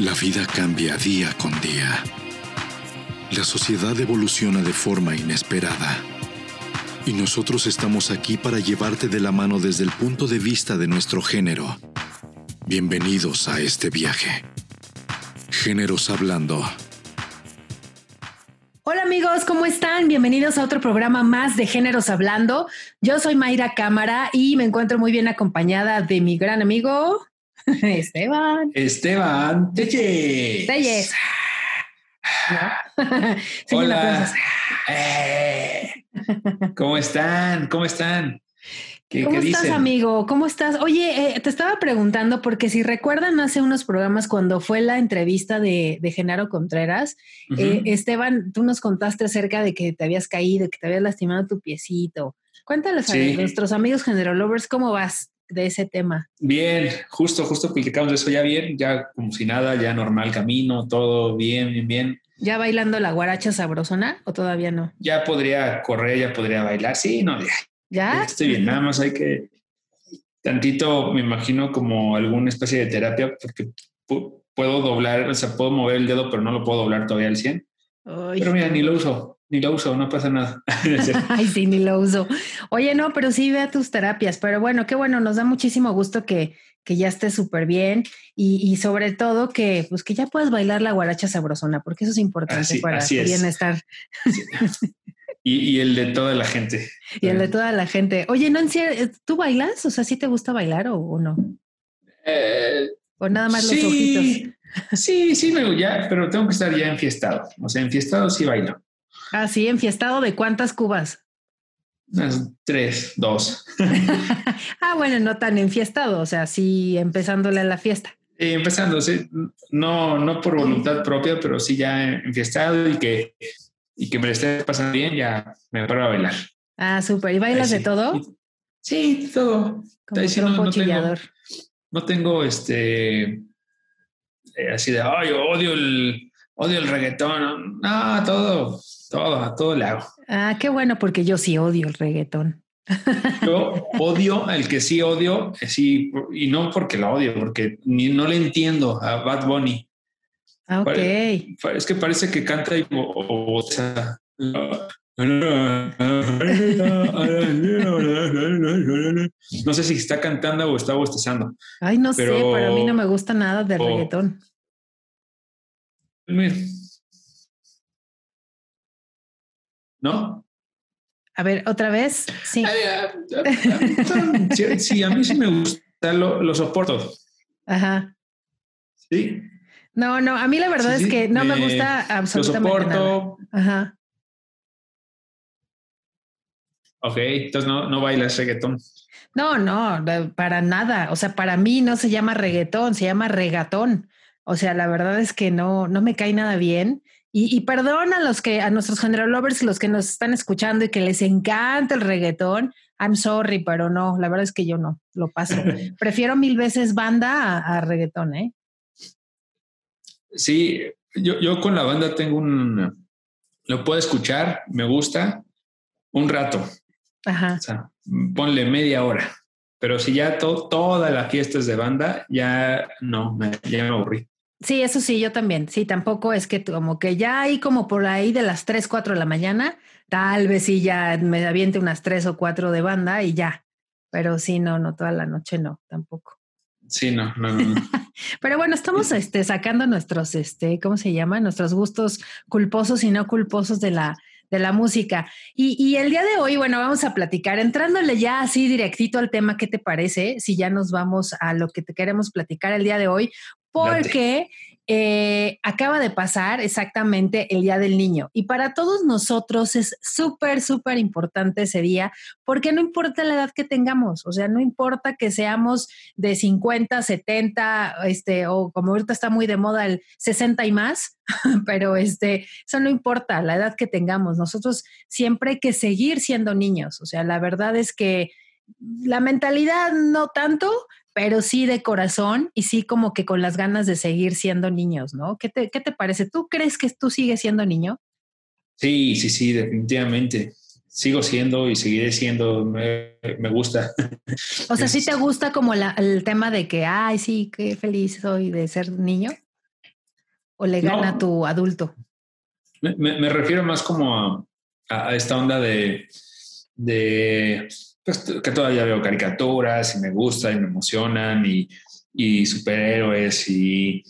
La vida cambia día con día. La sociedad evoluciona de forma inesperada. Y nosotros estamos aquí para llevarte de la mano desde el punto de vista de nuestro género. Bienvenidos a este viaje. Géneros Hablando. Hola amigos, ¿cómo están? Bienvenidos a otro programa más de Géneros Hablando. Yo soy Mayra Cámara y me encuentro muy bien acompañada de mi gran amigo Esteban. Esteban Telles. Telles. Sí, Hola. Eh, ¿Cómo están? ¿Cómo están? ¿Qué, ¿Cómo estás, amigo? ¿Cómo estás? Oye, eh, te estaba preguntando porque si recuerdan hace unos programas cuando fue la entrevista de, Genaro Contreras, eh, Esteban, tú nos contaste acerca de que te habías caído, que te habías lastimado tu piecito. Cuéntales a nuestros amigos Genero Lovers cómo vas de ese tema. Bien, justo, justo platicamos de eso ya bien, ya como si nada, ya normal camino, todo bien, bien, bien. ¿Ya bailando la guaracha sabrosona o todavía no? Ya podría correr, ya podría bailar. Sí, no, ya. Estoy bien, nada más hay que tantito, me imagino como alguna especie de terapia porque puedo doblar, o sea, puedo mover el dedo, pero no lo puedo doblar todavía al 100. Pero mira, ni lo uso, ni lo uso, no pasa nada. Ay, sí, ni lo uso. Oye, no, pero sí ve a tus terapias, pero bueno, qué bueno, nos da muchísimo gusto que, que ya estés súper bien y, sobre todo que, pues, que ya puedes bailar la guaracha sabrosona, porque eso es importante para tu bienestar. Y, el de toda la gente. Y el de toda la gente. Oye, no, ¿tú bailas? O sea, ¿sí te gusta bailar o, no? Eh, o nada más los ojitos. Sí, sí, me ya, pero tengo que estar ya enfiestado. O sea, enfiestado sí bailo. Ah, sí, enfiestado de cuántas cubas? tres, dos. ah, bueno, no tan enfiestado, o sea, sí empezándole a la fiesta. empezando, sí. No, no por voluntad propia, pero sí ya enfiestado y que, y que me esté pasando bien, ya me paro a bailar. Ah, súper. ¿Y bailas de todo? Sí, todo. Como no, no, tengo, no tengo este eh, así de ay, odio el odio el reggaetón. No, todo, todo, todo le hago. Ah, qué bueno, porque yo sí odio el reggaetón. Yo odio el que sí odio, eh, sí, y no porque lo odio, porque ni, no le entiendo a Bad Bunny. Ah, ok. es que parece que canta y o, sea, no sé si está cantando o está bostezando. Ay, no sé, pero a mí no me gusta nada de reggaetón. ¿No? A ver, otra vez. Sí. sí, a mí sí me gusta, lo, soporto. Ajá. Sí. No, no, a mí la verdad es que no me, gusta absolutamente. Lo soporto. Ajá. Ok, entonces no, no bailas reggaetón. No, no, para nada. O sea, para mí no se llama reggaetón, se llama regatón. O sea, la verdad es que no, no me cae nada bien. Y, y perdón a los que, a nuestros general lovers, los que nos están escuchando y que les encanta el reggaetón. I'm sorry, pero no, la verdad es que yo no, lo paso. Prefiero mil veces banda a, reggaetón, ¿eh? Sí, yo, yo con la banda tengo un, lo puedo escuchar, me gusta un rato. Ajá. O sea, ponle media hora. Pero si ya toda la fiesta es de banda, ya no, ya me aburrí. Sí, eso sí, yo también. Sí, tampoco es que como que ya hay como por ahí de las 3, 4 de la mañana, tal vez sí ya me aviente unas 3 o 4 de banda y ya. Pero sí, no, no, toda la noche no, tampoco. Sí, no, no, no. Pero bueno, estamos este, sacando nuestros, este, ¿cómo se llama? Nuestros gustos culposos y no culposos de la, de la música. Y, y, el día de hoy, bueno, vamos a platicar, entrándole ya así directito al tema, ¿qué te parece? Si ya nos vamos a lo que te queremos platicar el día de hoy, porque eh, acaba de pasar exactamente el Día del Niño. Y para todos nosotros es súper, súper importante ese día porque no importa la edad que tengamos, o sea, no importa que seamos de 50, 70, este, o como ahorita está muy de moda el 60 y más, pero este, eso no importa la edad que tengamos, nosotros siempre hay que seguir siendo niños, o sea, la verdad es que la mentalidad no tanto, pero sí de corazón y sí como que con las ganas de seguir siendo niños, ¿no? ¿Qué te, qué te parece? ¿Tú crees que tú sigues siendo niño? Sí, sí, sí, definitivamente. Sigo siendo y seguiré siendo, me, gusta. O sea, ¿sí te gusta como el tema de que, ay, sí, qué feliz soy de ser niño? o le gana a tu adulto? Me, refiero más como a, esta onda de, de pues, que todavía veo caricaturas y me gustan y me emocionan y, y superhéroes y,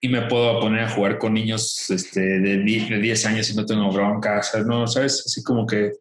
y, me puedo poner a jugar con niños este, de, de 10 años y no tengo broncas, no, ¿sabes? Así como que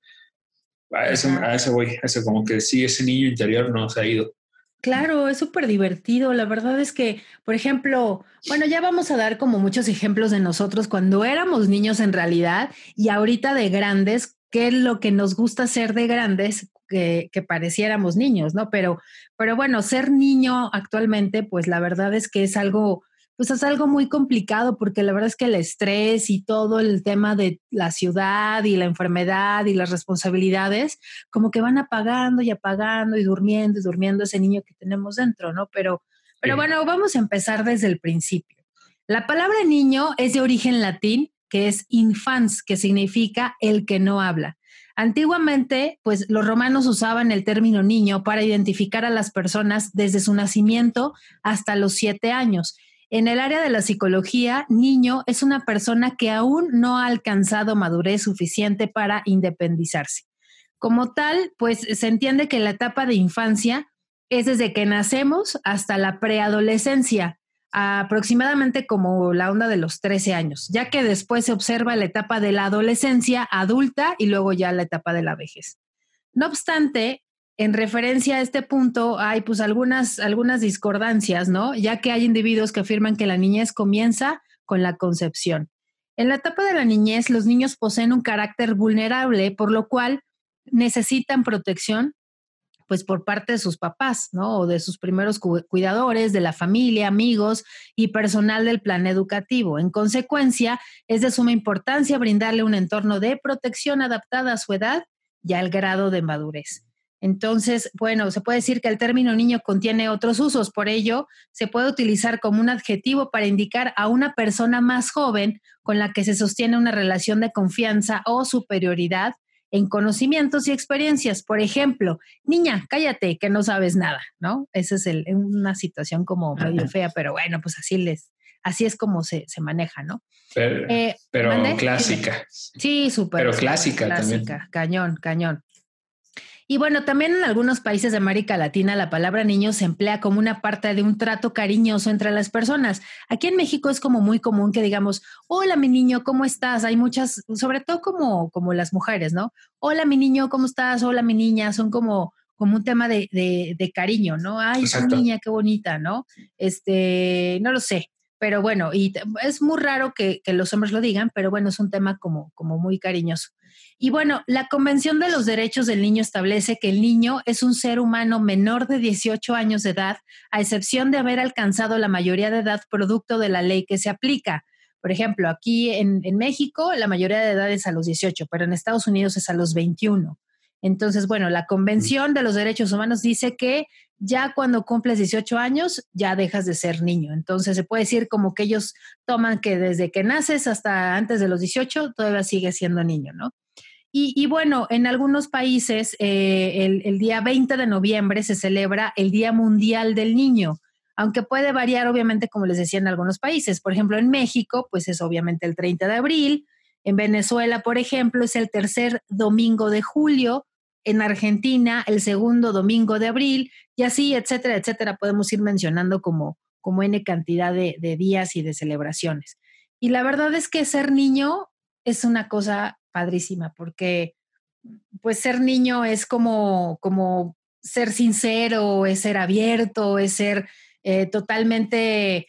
a ese, a ese voy, a ese como que sí, ese niño interior no se ha ido. Claro, es súper divertido. La verdad es que, por ejemplo, bueno, ya vamos a dar como muchos ejemplos de nosotros cuando éramos niños en realidad y ahorita de grandes, qué es lo que nos gusta ser de grandes que, que, pareciéramos niños, ¿no? Pero, pero bueno, ser niño actualmente, pues la verdad es que es algo pues es algo muy complicado porque la verdad es que el estrés y todo el tema de la ciudad y la enfermedad y las responsabilidades, como que van apagando y apagando y durmiendo y durmiendo ese niño que tenemos dentro, ¿no? Pero, pero bueno, vamos a empezar desde el principio. La palabra niño es de origen latín, que es infans, que significa el que no habla. Antiguamente, pues los romanos usaban el término niño para identificar a las personas desde su nacimiento hasta los siete años en el área de la psicología, niño es una persona que aún no ha alcanzado madurez suficiente para independizarse. Como tal, pues se entiende que la etapa de infancia es desde que nacemos hasta la preadolescencia, aproximadamente como la onda de los 13 años, ya que después se observa la etapa de la adolescencia adulta y luego ya la etapa de la vejez. No obstante, en referencia a este punto hay pues algunas, algunas discordancias, ¿no? Ya que hay individuos que afirman que la niñez comienza con la concepción. En la etapa de la niñez, los niños poseen un carácter vulnerable, por lo cual necesitan protección, pues por parte de sus papás, ¿no? O de sus primeros cuidadores, de la familia, amigos y personal del plan educativo. En consecuencia, es de suma importancia brindarle un entorno de protección adaptada a su edad y al grado de madurez. Entonces, bueno, se puede decir que el término niño contiene otros usos, por ello se puede utilizar como un adjetivo para indicar a una persona más joven con la que se sostiene una relación de confianza o superioridad en conocimientos y experiencias. Por ejemplo, niña, cállate, que no sabes nada, ¿no? Esa es una situación como medio fea, pero bueno, pues así les, así es como se, maneja, ¿no? Pero, eh, clásica. Sí, súper. Pero clásica, clásica también. Cañón, cañón. Y bueno, también en algunos países de América Latina la palabra niño se emplea como una parte de un trato cariñoso entre las personas. Aquí en México es como muy común que digamos, hola mi niño, ¿cómo estás? Hay muchas, sobre todo como, como las mujeres, ¿no? Hola mi niño, ¿cómo estás? Hola mi niña, son como, como un tema de, de, cariño, ¿no? Ay, su niña, qué bonita, ¿no? Este, no lo sé. Pero bueno, y es muy raro que, que, los hombres lo digan, pero bueno, es un tema como, como muy cariñoso. Y bueno, la Convención de los Derechos del Niño establece que el niño es un ser humano menor de 18 años de edad, a excepción de haber alcanzado la mayoría de edad producto de la ley que se aplica. Por ejemplo, aquí en, México la mayoría de edad es a los 18, pero en Estados Unidos es a los 21. Entonces, bueno, la Convención de los Derechos Humanos dice que ya cuando cumples 18 años ya dejas de ser niño. Entonces se puede decir como que ellos toman que desde que naces hasta antes de los 18 todavía sigues siendo niño, ¿no? Y, bueno, en algunos países eh, el, día 20 de noviembre se celebra el Día Mundial del Niño, aunque puede variar obviamente, como les decía, en algunos países. Por ejemplo, en México, pues es obviamente el 30 de abril. En Venezuela, por ejemplo, es el tercer domingo de julio. En Argentina, el segundo domingo de abril. Y así, etcétera, etcétera. Podemos ir mencionando como, como N cantidad de, de días y de celebraciones. Y la verdad es que ser niño es una cosa padrísima, porque pues ser niño es como, como ser sincero, es ser abierto, es ser eh, totalmente,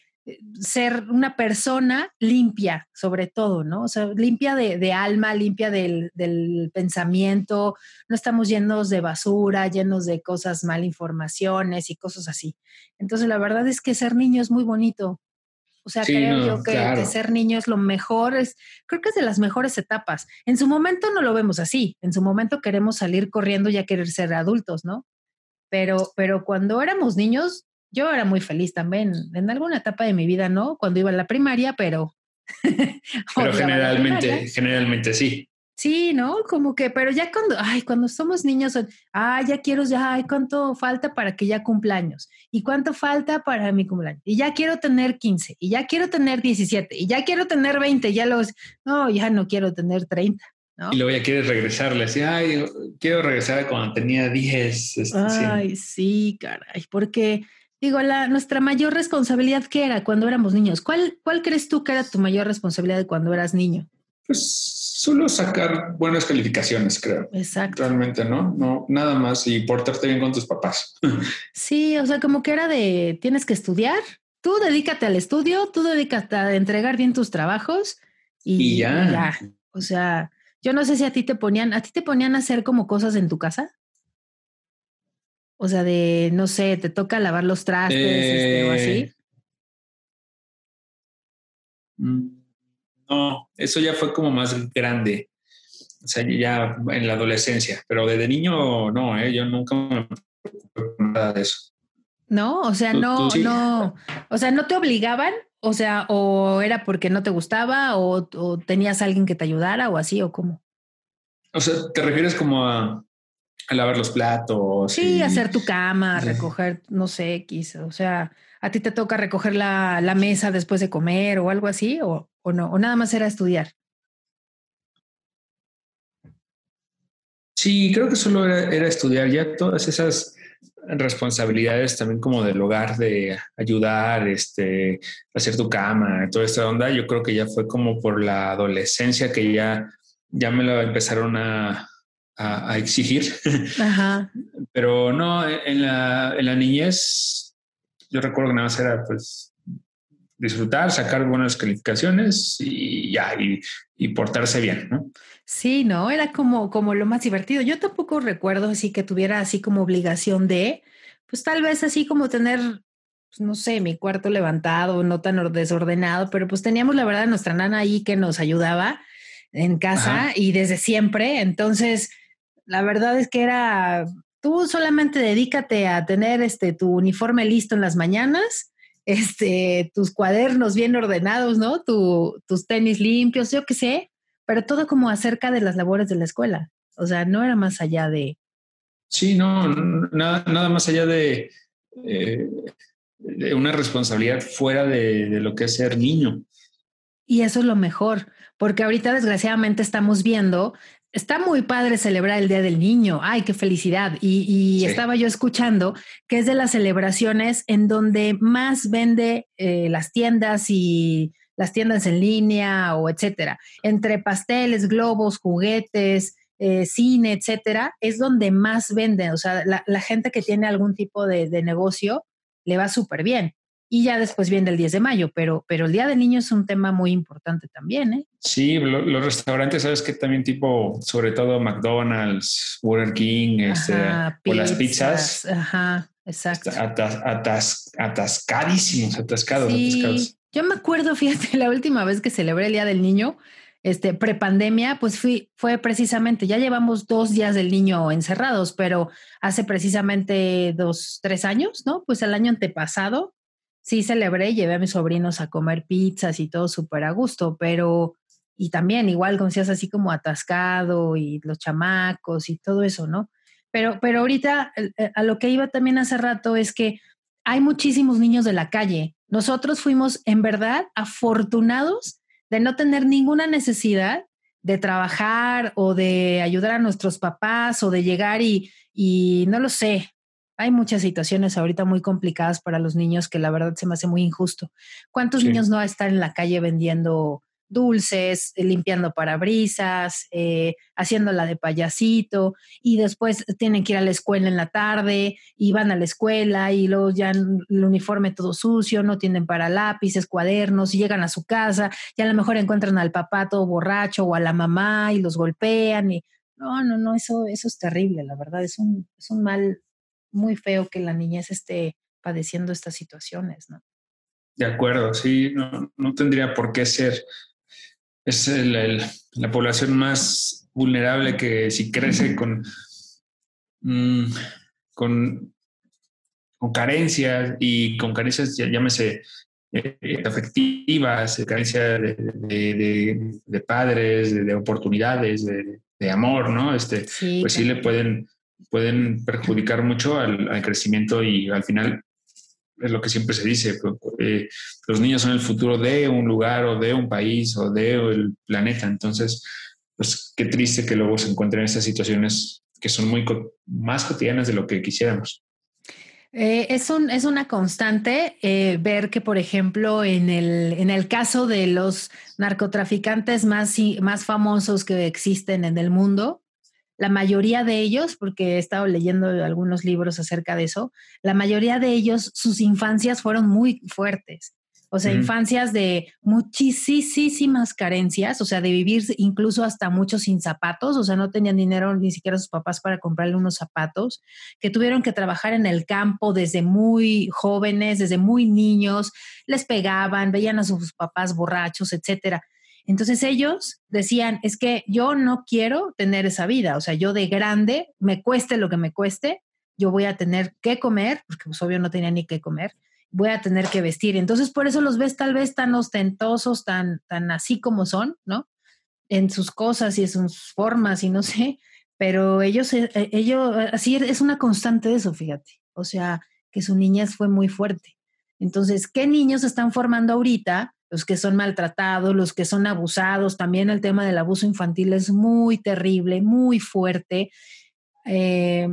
ser una persona limpia, sobre todo, ¿no? O sea, limpia de, alma, limpia del, del, pensamiento, no estamos llenos de basura, llenos de cosas mal informaciones y cosas así. Entonces, la verdad es que ser niño es muy bonito, o sea, creo yo que, ser niño es lo mejor, es, creo que es de las mejores etapas. En su momento no lo vemos así, en su momento queremos salir corriendo y a querer ser adultos, ¿no? Pero, pero cuando éramos niños, yo era muy feliz también, en alguna etapa de mi vida, ¿no? Cuando iba a la primaria, pero... pero generalmente, generalmente sí. Sí, ¿no? Como que, pero ya cuando, ay, cuando somos niños, ay, ya quiero, ya, ay, ¿cuánto falta para que ya cumpleaños? ¿Y cuánto falta para mi cumpleaños? Y ya quiero tener 15, y ya quiero tener 17, y ya quiero tener 20, ya los, no, ya no quiero tener 30. ¿No? Y luego ya quieres regresarle, así, ay, quiero regresar a cuando tenía 10. Este, ay, sí, caray, porque digo, la, nuestra mayor responsabilidad, ¿qué era cuando éramos niños? ¿Cuál, ¿Cuál crees tú que era tu mayor responsabilidad de cuando eras niño? Pues solo sacar buenas calificaciones, creo. Exacto. Realmente, ¿no? No, nada más y portarte bien con tus papás. Sí, o sea, como que era de tienes que estudiar, tú dedícate al estudio, tú dedícate a entregar bien tus trabajos y, ya. ya. O sea, yo no sé si a ti te ponían, a ti te ponían a hacer como cosas en tu casa. O sea, de, no sé, te toca lavar los trastes este, o así. Eh, mm, no, eso ya fue como más grande. O sea, ya en la adolescencia, pero desde niño no, ¿eh? yo nunca me preocupé por nada de eso. No, o sea, no, no, o sea, no te obligaban, o sea, o era porque no te gustaba, o, tenías alguien que te ayudara, o así, o cómo. O sea, ¿te refieres como a, lavar los platos? Sí, hacer tu cama, recoger, no sé, X, o sea, ¿a ti te toca recoger la, la mesa después de comer o algo así? ¿O, o no? ¿O nada más era estudiar? Sí, creo que solo era, estudiar ya todas esas responsabilidades también como del hogar, de ayudar, este, hacer tu cama, toda esta onda, yo creo que ya fue como por la adolescencia que ya, ya me lo empezaron a, exigir. Pero no, en la, en la niñez, yo recuerdo que nada más era pues disfrutar, sacar buenas calificaciones y ya, y, portarse bien, ¿no? Sí, no, era como, como lo más divertido. Yo tampoco recuerdo así que tuviera así como obligación de, pues tal vez así como tener, pues, no sé, mi cuarto levantado, no tan desordenado, pero pues teníamos la verdad nuestra nana ahí que nos ayudaba en casa y desde siempre. Entonces, la verdad es que era, tú solamente dedícate a tener este tu uniforme listo en las mañanas este, tus cuadernos bien ordenados, ¿no? tus tenis limpios, yo qué sé, pero todo como acerca de las labores de la escuela. O sea, no era más allá de... Sí, no, nada, nada más allá de, eh, de una responsabilidad fuera de, de lo que es ser niño. Y eso es lo mejor, porque ahorita desgraciadamente estamos viendo Está muy padre celebrar el Día del Niño. Ay, qué felicidad. Y, estaba yo escuchando que es de las celebraciones en donde más vende eh, las tiendas y las tiendas en línea o etcétera. Entre pasteles, globos, juguetes, eh, cine, etcétera, es donde más venden. O sea, la, gente que tiene algún tipo de, de negocio le va súper bien y ya después viene el 10 de mayo, pero, pero el Día del Niño es un tema muy importante también, ¿eh? Sí, los restaurantes, sabes que también tipo, sobre todo McDonald's, Burger King, este, o las pizzas. Ajá, exacto. atascadísimos, atascados, sí. Yo me acuerdo, fíjate, la última vez que celebré el Día del Niño, este, prepandemia, pues fui, fue precisamente, ya llevamos dos días del niño encerrados, pero hace precisamente dos, tres años, ¿no? Pues el año antepasado, sí celebré, llevé a mis sobrinos a comer pizzas y todo súper a gusto, pero, y también igual, como decías, así como atascado y los chamacos y todo eso, ¿no? Pero, pero ahorita eh, a lo que iba también hace rato es que hay muchísimos niños de la calle. Nosotros fuimos en verdad afortunados de no tener ninguna necesidad de trabajar o de ayudar a nuestros papás o de llegar y, y no lo sé, hay muchas situaciones ahorita muy complicadas para los niños que la verdad se me hace muy injusto. ¿Cuántos niños no están en la calle vendiendo dulces, eh, limpiando parabrisas, eh, haciéndola de payasito y después tienen que ir a la escuela en la tarde y van a la escuela y luego ya el uniforme todo sucio, no tienen para lápices, cuadernos y llegan a su casa y a lo mejor encuentran al papá todo borracho o a la mamá y los golpean y no, no, no, eso, eso es terrible, la verdad, es un, es un mal muy feo que la niñez esté padeciendo estas situaciones, ¿no? De acuerdo, sí, no, no tendría por qué ser. Es la población más vulnerable que si crece con, mm, con, con carencias y con carencias, llámese eh, afectivas, carencia de, de, padres, de, oportunidades, de, amor, ¿no? Este, pues sí le pueden, pueden perjudicar mucho al, crecimiento y al final es lo que siempre se dice, eh, los niños son el futuro de un lugar o de un país o de planeta, entonces, pues qué triste que luego se encuentren en estas situaciones que son muy más cotidianas de lo que quisiéramos. Eh, es, un, es una constante eh, ver que, por ejemplo, en el, en el caso de los narcotraficantes más, más famosos que existen en el mundo, la mayoría de ellos, porque he estado leyendo algunos libros acerca de eso, la mayoría de ellos, sus infancias fueron muy fuertes. O sea, infancias de muchísimas carencias, o sea, de vivir incluso hasta muchos sin zapatos, o sea, no tenían dinero ni siquiera sus papás para comprarle unos zapatos, que tuvieron que trabajar en el campo desde muy jóvenes, desde muy niños, les pegaban, veían a sus papás borrachos, etcétera. Entonces ellos decían, es que yo no quiero tener esa vida, o sea, yo de grande, me cueste lo que me cueste, yo voy a tener que comer, porque pues obvio no tenía ni que comer, voy a tener que vestir. Entonces, por eso los ves tal vez tan ostentosos, tan, tan así como son, ¿no? En sus cosas y en sus formas y no sé, pero ellos, eh, eh, ellos, así es una constante de eso, fíjate. O sea, que su niñez fue muy fuerte. Entonces, ¿qué niños están formando ahorita? Los que son maltratados, los que son abusados. También el tema del abuso infantil es muy terrible, muy fuerte. Eh,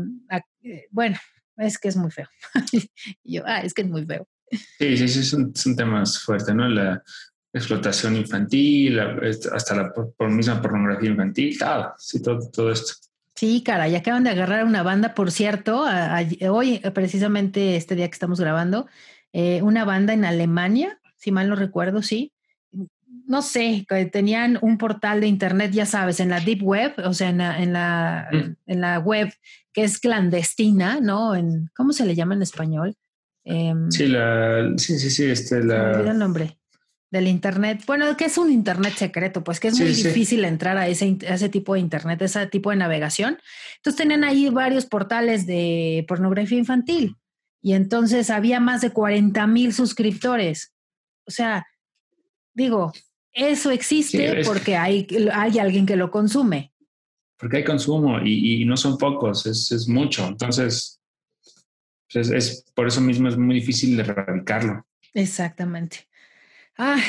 bueno, es que es muy feo. yo, ah, es que es muy feo. Sí, sí, sí, son, temas fuertes, ¿no? La explotación infantil, hasta la por, misma pornografía infantil, todo, sí, todo, esto. Sí, cara, ya acaban de agarrar una banda, por cierto, hoy, precisamente este día que estamos grabando, eh, una banda en Alemania, si mal no recuerdo, sí. No sé, tenían un portal de internet, ya sabes, en la deep web, o sea, en la, en la, mm. en la web que es clandestina, ¿no? En, ¿Cómo se le llama en español? Em, sí, la, sí, sí, sí, este, la... Me el nombre del Internet. Bueno, que es un Internet secreto, pues que es muy difícil entrar a ese, ese tipo de Internet, ese tipo de navegación. Entonces tenían ahí varios portales de pornografía infantil y entonces había más de 40 mil suscriptores. O sea, digo, eso existe porque hay, hay alguien que lo consume porque hay consumo y, no son pocos, es, mucho. Entonces, pues, es, por eso mismo es muy difícil de erradicarlo. Exactamente.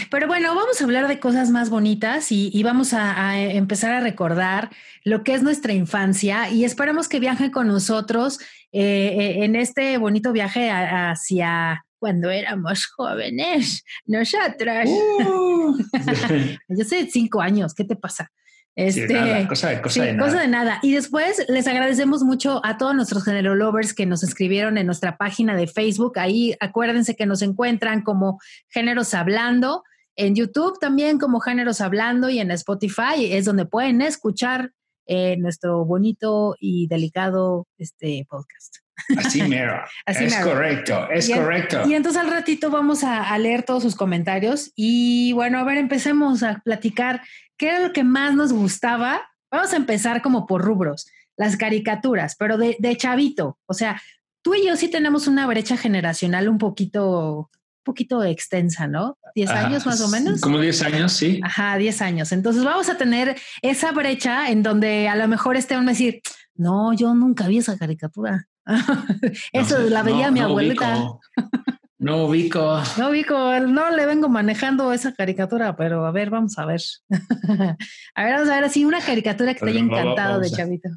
pero bueno, vamos a hablar de cosas más bonitas y, vamos a, empezar a recordar lo que es nuestra infancia y esperamos que viajen con nosotros eh, eh, en este bonito viaje hacia cuando éramos jóvenes, nosotras. Uh. Yo sé, cinco años, ¿qué te pasa? Este, cosa, de, cosa, de nada. cosa de nada. Y después les agradecemos mucho a todos nuestros género lovers que nos escribieron en nuestra página de Facebook. Ahí acuérdense que nos encuentran como Géneros Hablando. En YouTube también como Géneros Hablando y en Spotify es donde pueden escuchar eh, nuestro bonito y delicado este podcast. Así mero. es correcto, es correcto. Y entonces al ratito vamos a, a, leer todos sus comentarios y bueno, a ver, empecemos a platicar ¿Qué era lo que más nos gustaba? Vamos a empezar como por rubros, las caricaturas, pero de, chavito. O sea, tú y yo sí tenemos una brecha generacional un poquito, un poquito extensa, ¿no? ¿10 años más o menos? Como 10 años, sí. Ajá, 10 años. Entonces vamos a tener esa brecha en donde a lo mejor este a decir, no, yo nunca vi esa caricatura. Eso la veía mi abuelita. No ubico. No ubico, no le vengo manejando esa caricatura, pero a ver, vamos a ver. a ver, vamos a ver así una caricatura que te haya encantado de chavito.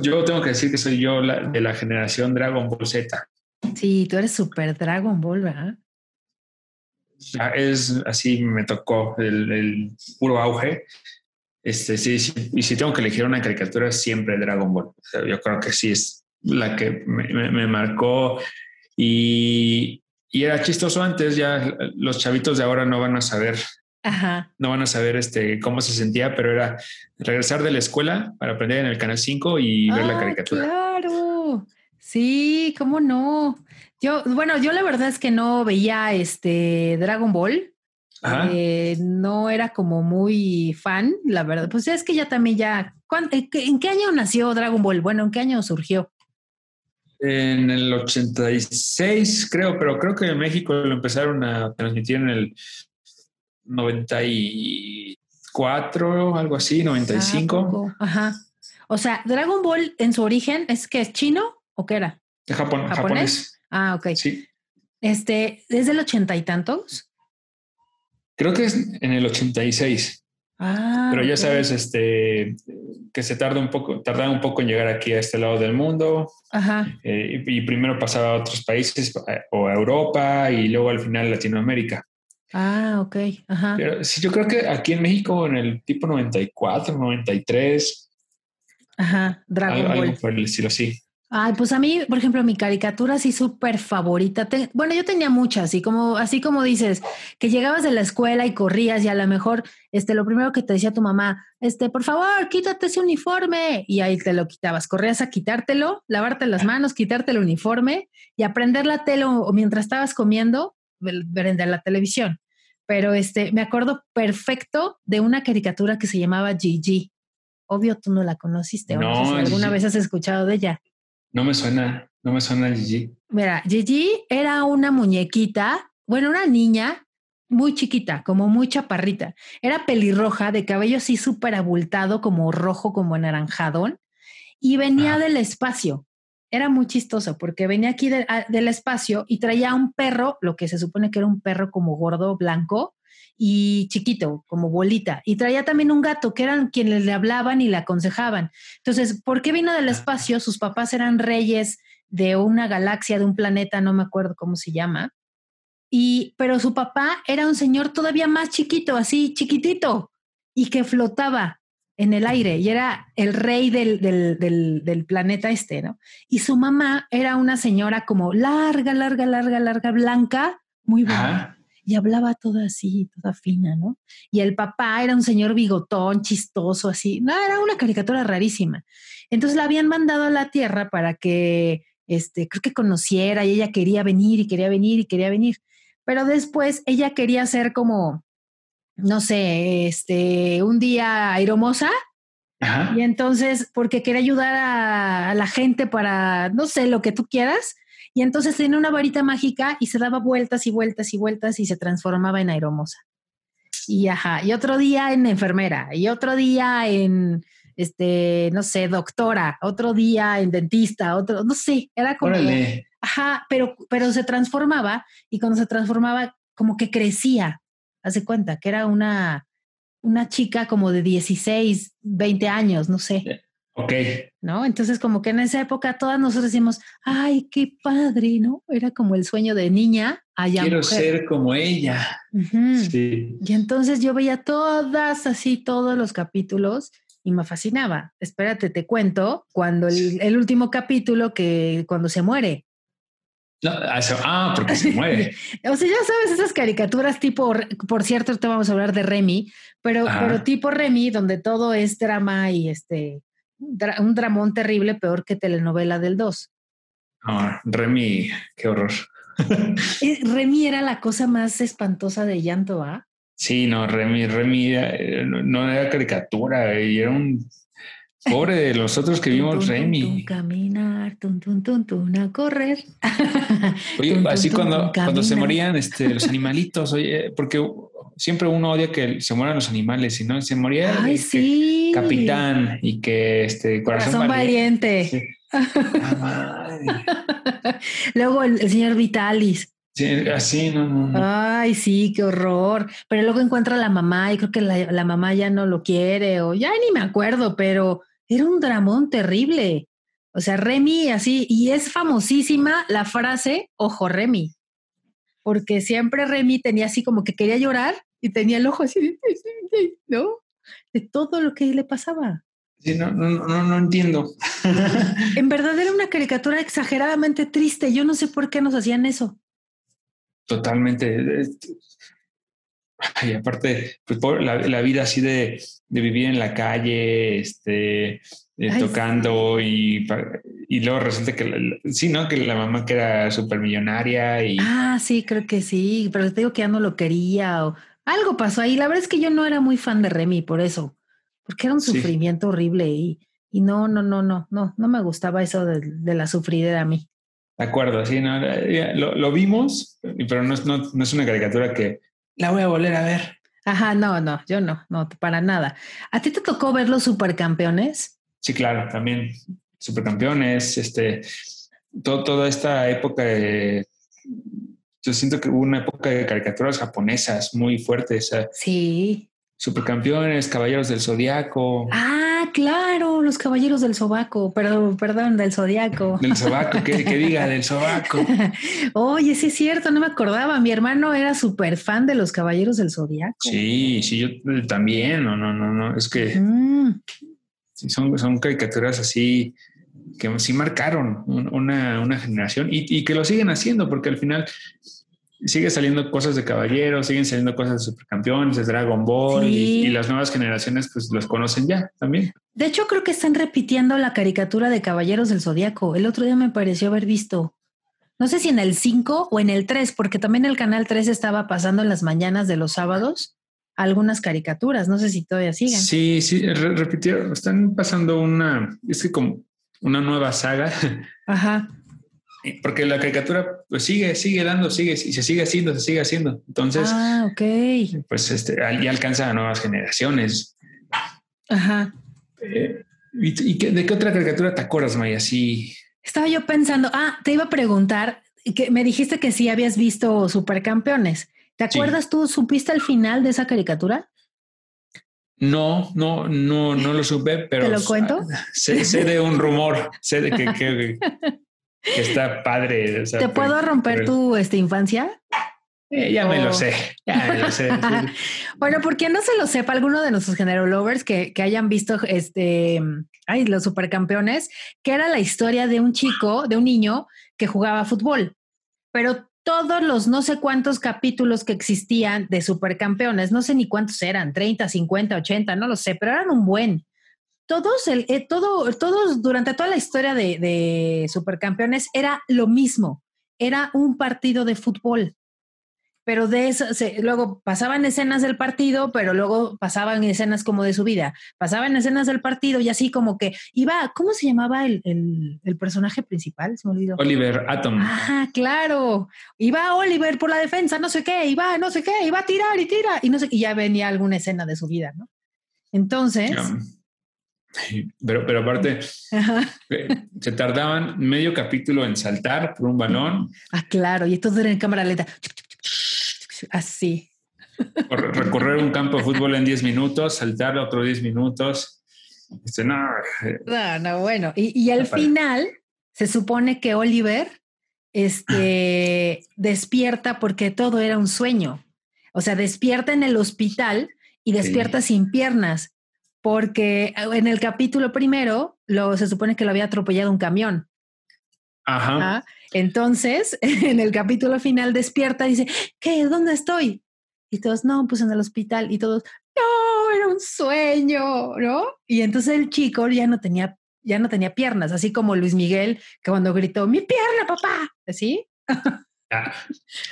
Yo tengo que decir que soy yo de la generación Dragon Ball Z. Sí, tú eres super Dragon Ball, ¿verdad? Es así, me tocó el, puro auge. Este, sí, sí, y si tengo que elegir una caricatura, siempre Dragon Ball. yo creo que sí es la que me, marcó y, era chistoso antes, ya los chavitos de ahora no van a saber, no van a saber este, cómo se sentía, pero era regresar de la escuela para aprender en el Canal 5 y ver la ah, caricatura. Claro, sí, cómo no. Yo, bueno, yo la verdad es que no veía este Dragon Ball. Eh, no era como muy fan, la verdad. Pues es que ya también ya. ¿En qué año nació Dragon Ball? Bueno, ¿en qué año surgió? En el 86, creo, pero creo que en México lo empezaron a transmitir en el 94, algo así, 95. Ah, Ajá. O sea, Dragon Ball en su origen es que es chino o qué era? De Japón, japonés. Ah, ok. Sí. Este, ¿desde el ochenta y tantos? Creo que es en el 86. Ah, Pero ya sabes, este, que se tarda un poco, tarda un poco en llegar aquí a este lado del mundo. Ajá. eh, y, primero pasaba a otros países eh, o a Europa y luego al final Latinoamérica. Ah, ok. Ajá. Pero sí, yo creo que aquí en México en el tipo 94, 93, Ajá. Dragon algo, Ball. algo por el estilo así. Ay, pues a mí, por ejemplo, mi caricatura así súper favorita. te- bueno, yo tenía muchas, así como, así como dices, que llegabas de la escuela y corrías y a lo mejor, este, lo primero que te decía tu mamá, este, por favor, quítate ese uniforme y ahí te lo quitabas. Corrías a quitártelo, lavarte las manos, quitarte el uniforme y aprender la tele o mientras estabas comiendo, en la televisión. Pero este, me acuerdo perfecto de una caricatura que se llamaba Gigi. Obvio, tú no la conociste, o no, sé No, si alguna vez has escuchado de ella. No me suena, no me suena Gigi. Mira, Gigi era una muñequita, bueno, una niña muy chiquita, como muy chaparrita. Era pelirroja, de cabello así súper abultado, como rojo, como anaranjadón, y venía del espacio. Era muy chistoso porque venía aquí de- a- del espacio y traía un perro, lo que se supone que era un perro como gordo, blanco y chiquito, como bolita. Y traía también un gato, que eran quienes le hablaban y le aconsejaban. Entonces, ¿por qué vino del espacio? Sus papás eran reyes de una galaxia, de un planeta, no me acuerdo cómo se llama. Y, pero su papá era un señor todavía más chiquito, así chiquitito, y que flotaba en el aire y era el rey del, del, del, del planeta este, ¿no? Y su mamá era una señora como larga, larga, larga, larga, blanca, muy buena Ajá. Y hablaba toda así, toda fina, ¿no? Y el papá era un señor bigotón, chistoso, así. No, era una caricatura rarísima. Entonces la habían mandado a la Tierra para que, este, creo que conociera y ella quería venir y quería venir y quería venir. Pero después ella quería ser como, no sé, este, un día aeromosa Ajá. y entonces, porque quería ayudar a, a la gente para, no sé, lo que tú quieras. Y entonces tenía una varita mágica y se daba vueltas y vueltas y vueltas y se transformaba en aeromosa. Y ajá, y otro día en enfermera, y otro día en, este, no sé, doctora, otro día en dentista, otro, no sé, era como, Órale. ajá, pero, pero se transformaba y cuando se transformaba como que crecía, hace cuenta, que era una, una chica como de 16, 20 años, no sé. Ok. ¿no? Entonces, como que en esa época todas nosotros decimos, ay, qué padre, ¿no? Era como el sueño de niña allá. Quiero mujer. ser como ella. Sí. Y entonces yo veía todas, así, todos los capítulos y me fascinaba. Espérate, te cuento cuando el, el último capítulo que cuando se muere. No, ah, ah, porque se muere. O sea, ya sabes, esas caricaturas tipo, por cierto, ahorita vamos a hablar de Remy, pero, Ajá. pero tipo Remy, donde todo es drama y este, dra- un dramón terrible, peor que telenovela del 2. Ah, Remy, qué horror. Eh, Remy era la cosa más espantosa de llanto, ¿ah? Sí, no, Remy, Remy eh, no era caricatura y era un pobre de los otros que vimos tun, Remy. caminar, tun, tun, tun, tun, a correr. Oye, así cuando, cuando se morían este, los animalitos, oye, porque siempre uno odia que se mueran los animales, y no se moría Ay, que sí. Capitán y que este corazón, Corazón valiente. Sí. Ah. Luego el, el señor Vitalis. Sí, así, no, no, no. Ay, sí, qué horror. Pero luego encuentra a la mamá y creo que la, la mamá ya no lo quiere o ya ni me acuerdo, pero era un dramón terrible. O sea, Remy así, y es famosísima la frase, ojo Remy, porque siempre Remy tenía así como que quería llorar y tenía el ojo así, de- ¿no? De todo lo que le pasaba. Sí, no, no, no, no entiendo. En verdad era una caricatura exageradamente triste. Yo no sé por qué nos hacían eso. Totalmente. Y aparte, pues por la, la vida así de, de vivir en la calle, este, eh, Ay, tocando y, y luego resulta que, la- sí, ¿no? Que la mamá que era súper millonaria y Ah, sí, creo que sí, pero te digo que ya no lo quería o algo pasó ahí. La verdad es que yo no era muy fan de Remy por eso, porque era un Sí. sufrimiento horrible y, y no, no, no, no, no, no me gustaba eso de, de la sufridera a mí. De acuerdo, sí, no, lo, vimos, pero no no, es una caricatura que la voy a volver a ver. Ajá, no, no, yo no, no, para nada. ¿A ti te tocó ver los supercampeones? Sí, claro, también supercampeones, este, toda esta época de, yo siento que hubo una época de caricaturas japonesas muy fuertes. Sí. Supercampeones, Caballeros del Zodiaco. Ah, claro, los Caballeros del Sobaco, perdón, perdón, del Zodiaco. Del Sobaco, que, diga del Sobaco. Oye, sí es cierto, no me acordaba. Mi hermano era súper fan de los Caballeros del Zodiaco. Sí, sí, yo también. No, no, no, no. Es que son, son caricaturas así que sí marcaron una, una generación y, y, que lo siguen haciendo, porque al final sigue saliendo cosas de caballeros, siguen saliendo cosas de supercampeones, de Dragon Ball y, las nuevas generaciones pues los conocen ya también. De hecho, creo que están repitiendo la caricatura de Caballeros del Zodíaco. El otro día me pareció haber visto, no sé si en el 5 o en el 3, porque también el canal 3 estaba pasando en las mañanas de los sábados algunas caricaturas. No sé si todavía siguen. Sí, sí, repitieron, están pasando una, es que como una nueva saga. Ajá porque la caricatura pues sigue, sigue dando, sigue y se sigue haciendo, se sigue haciendo. Entonces, ah. Pues este, ya alcanza a nuevas generaciones. Ajá. Eh, ¿Y, de qué otra caricatura te acuerdas, Maya? Sí. Estaba yo pensando, ah, te iba a preguntar, que me dijiste que sí habías visto Supercampeones. ¿Te acuerdas tú, supiste al final de esa caricatura? No, no, no, no lo supe, pero. ¿Te lo cuento? Sé, sé de un rumor, sé de que, que Está padre. ¿Te puedo romper tu esta infancia? Eh, ya me lo sé, ya me lo sé. bueno, porque no se lo sepa alguno de nuestros género lovers que, que, hayan visto este, ay, los supercampeones, que era la historia de un chico, de un niño que jugaba fútbol, pero todos los no sé cuántos capítulos que existían de supercampeones, no sé ni cuántos eran, 30, 50, 80, no lo sé, pero eran un buen todos, el, eh, todo, todos, durante toda la historia de, Supercampeones era lo mismo, era un partido de fútbol. Pero de eso, luego pasaban escenas del partido, pero luego pasaban escenas como de su vida. Pasaban escenas del partido y así como que iba, ¿cómo se llamaba el, el personaje principal? Se me olvidó. Oliver Atom. Ah, claro. Iba Oliver por la defensa, no sé qué, iba, no sé qué, iba a tirar y tira, y no sé, y ya venía alguna escena de su vida, ¿no? Entonces, pero, pero aparte, eh, se tardaban medio capítulo en saltar por un balón. Ah, claro, y esto era en cámara lenta. Así. Recorrer un campo de fútbol en 10 minutos, saltar otros 10 minutos. Este, no. Eh, no, no, bueno. Y, y al final se supone que Oliver este, despierta porque todo era un sueño. O sea, despierta en el hospital y despierta sin piernas porque ah, en el capítulo primero lo, se supone que lo había atropellado un camión. Ajá. Entonces, en el capítulo final despierta y dice, ¿qué? ¿Dónde estoy? Y todos, no, pues en el hospital. Y todos, no, era un sueño, ¿no? Y entonces el chico ya no tenía, ya no tenía piernas, así como Luis Miguel, que cuando gritó, mi pierna, papá, ¿así? Ah,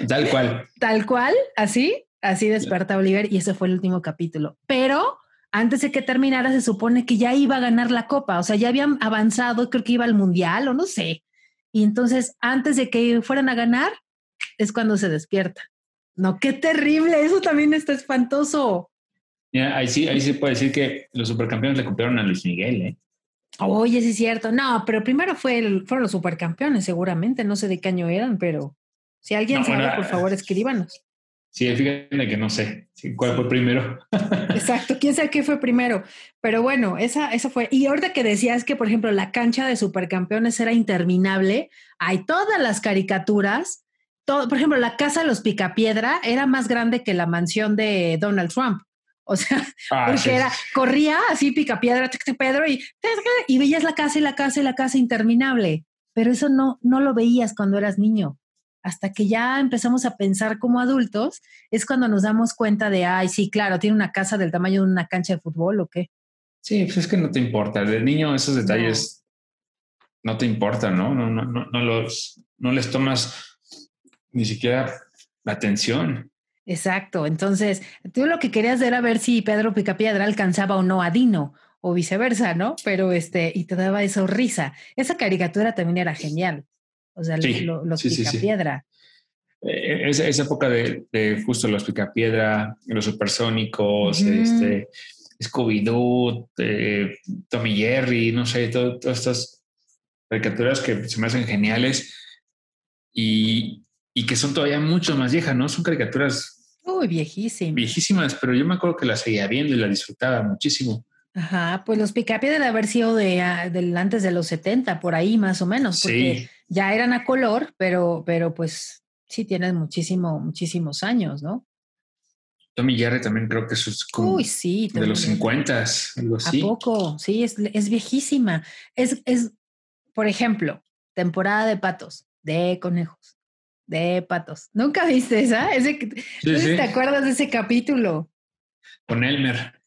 tal cual. Tal cual, así, así desperta Oliver y ese fue el último capítulo. Pero antes de que terminara se supone que ya iba a ganar la copa, o sea, ya habían avanzado, creo que iba al mundial o no sé. Y entonces, antes de que fueran a ganar, es cuando se despierta. No, qué terrible, eso también está espantoso. ahí sí, ahí sí puede decir que los supercampeones le compraron a Luis Miguel, ¿eh? Oye, sí es cierto. No, pero primero fue el, fueron los supercampeones, seguramente. No sé de qué año eran, pero si alguien sabe, por favor, escríbanos. Sí, fíjate que no sé cuál fue primero. Exacto, quién sabe qué fue primero. Pero bueno, esa, esa fue. Y ahorita que decías que, por ejemplo, la cancha de supercampeones era interminable, hay todas las caricaturas. Todo, por ejemplo, la casa de los Picapiedra era más grande que la mansión de Donald Trump. O sea, ah, porque era, corría así Picapiedra, Pedro, y, y veías la casa y la casa y la casa interminable. Pero eso no, no lo veías cuando eras niño hasta que ya empezamos a pensar como adultos, es cuando nos damos cuenta de, ay, sí, claro, tiene una casa del tamaño de una cancha de fútbol o qué. Sí, pues es que no te importa. De niño esos detalles no, te importan, ¿no? No, no, no, no, los, no les tomas ni siquiera la atención. Exacto. Entonces, tú lo que querías era ver si Pedro Picapiedra alcanzaba o no a Dino o viceversa, ¿no? Pero este, y te daba esa risa. Esa caricatura también era genial. O sea, los picapiedra. Eh, esa, esa, época de, justo los picapiedra, los supersónicos, este, Scooby-Doo, eh, Tommy Jerry, no sé, todas estas caricaturas que se me hacen geniales y, y, que son todavía mucho más viejas, ¿no? Son caricaturas... Uy, viejísimas. Viejísimas, pero yo me acuerdo que las seguía viendo y las disfrutaba muchísimo. Ajá, pues los Picapiedra debe haber sido de, ah, antes de los 70, por ahí más o menos, porque ya eran a color, pero, pero pues sí tienen muchísimo, muchísimos años, ¿no? Tommy Jerry también creo que es como Uy, sí, de los 50, algo así. ¿A poco? Sí, es, es viejísima. Es, es, por ejemplo, temporada de patos, de conejos, de patos. ¿Nunca viste esa? Ese, ¿Te acuerdas de ese capítulo? Con Elmer.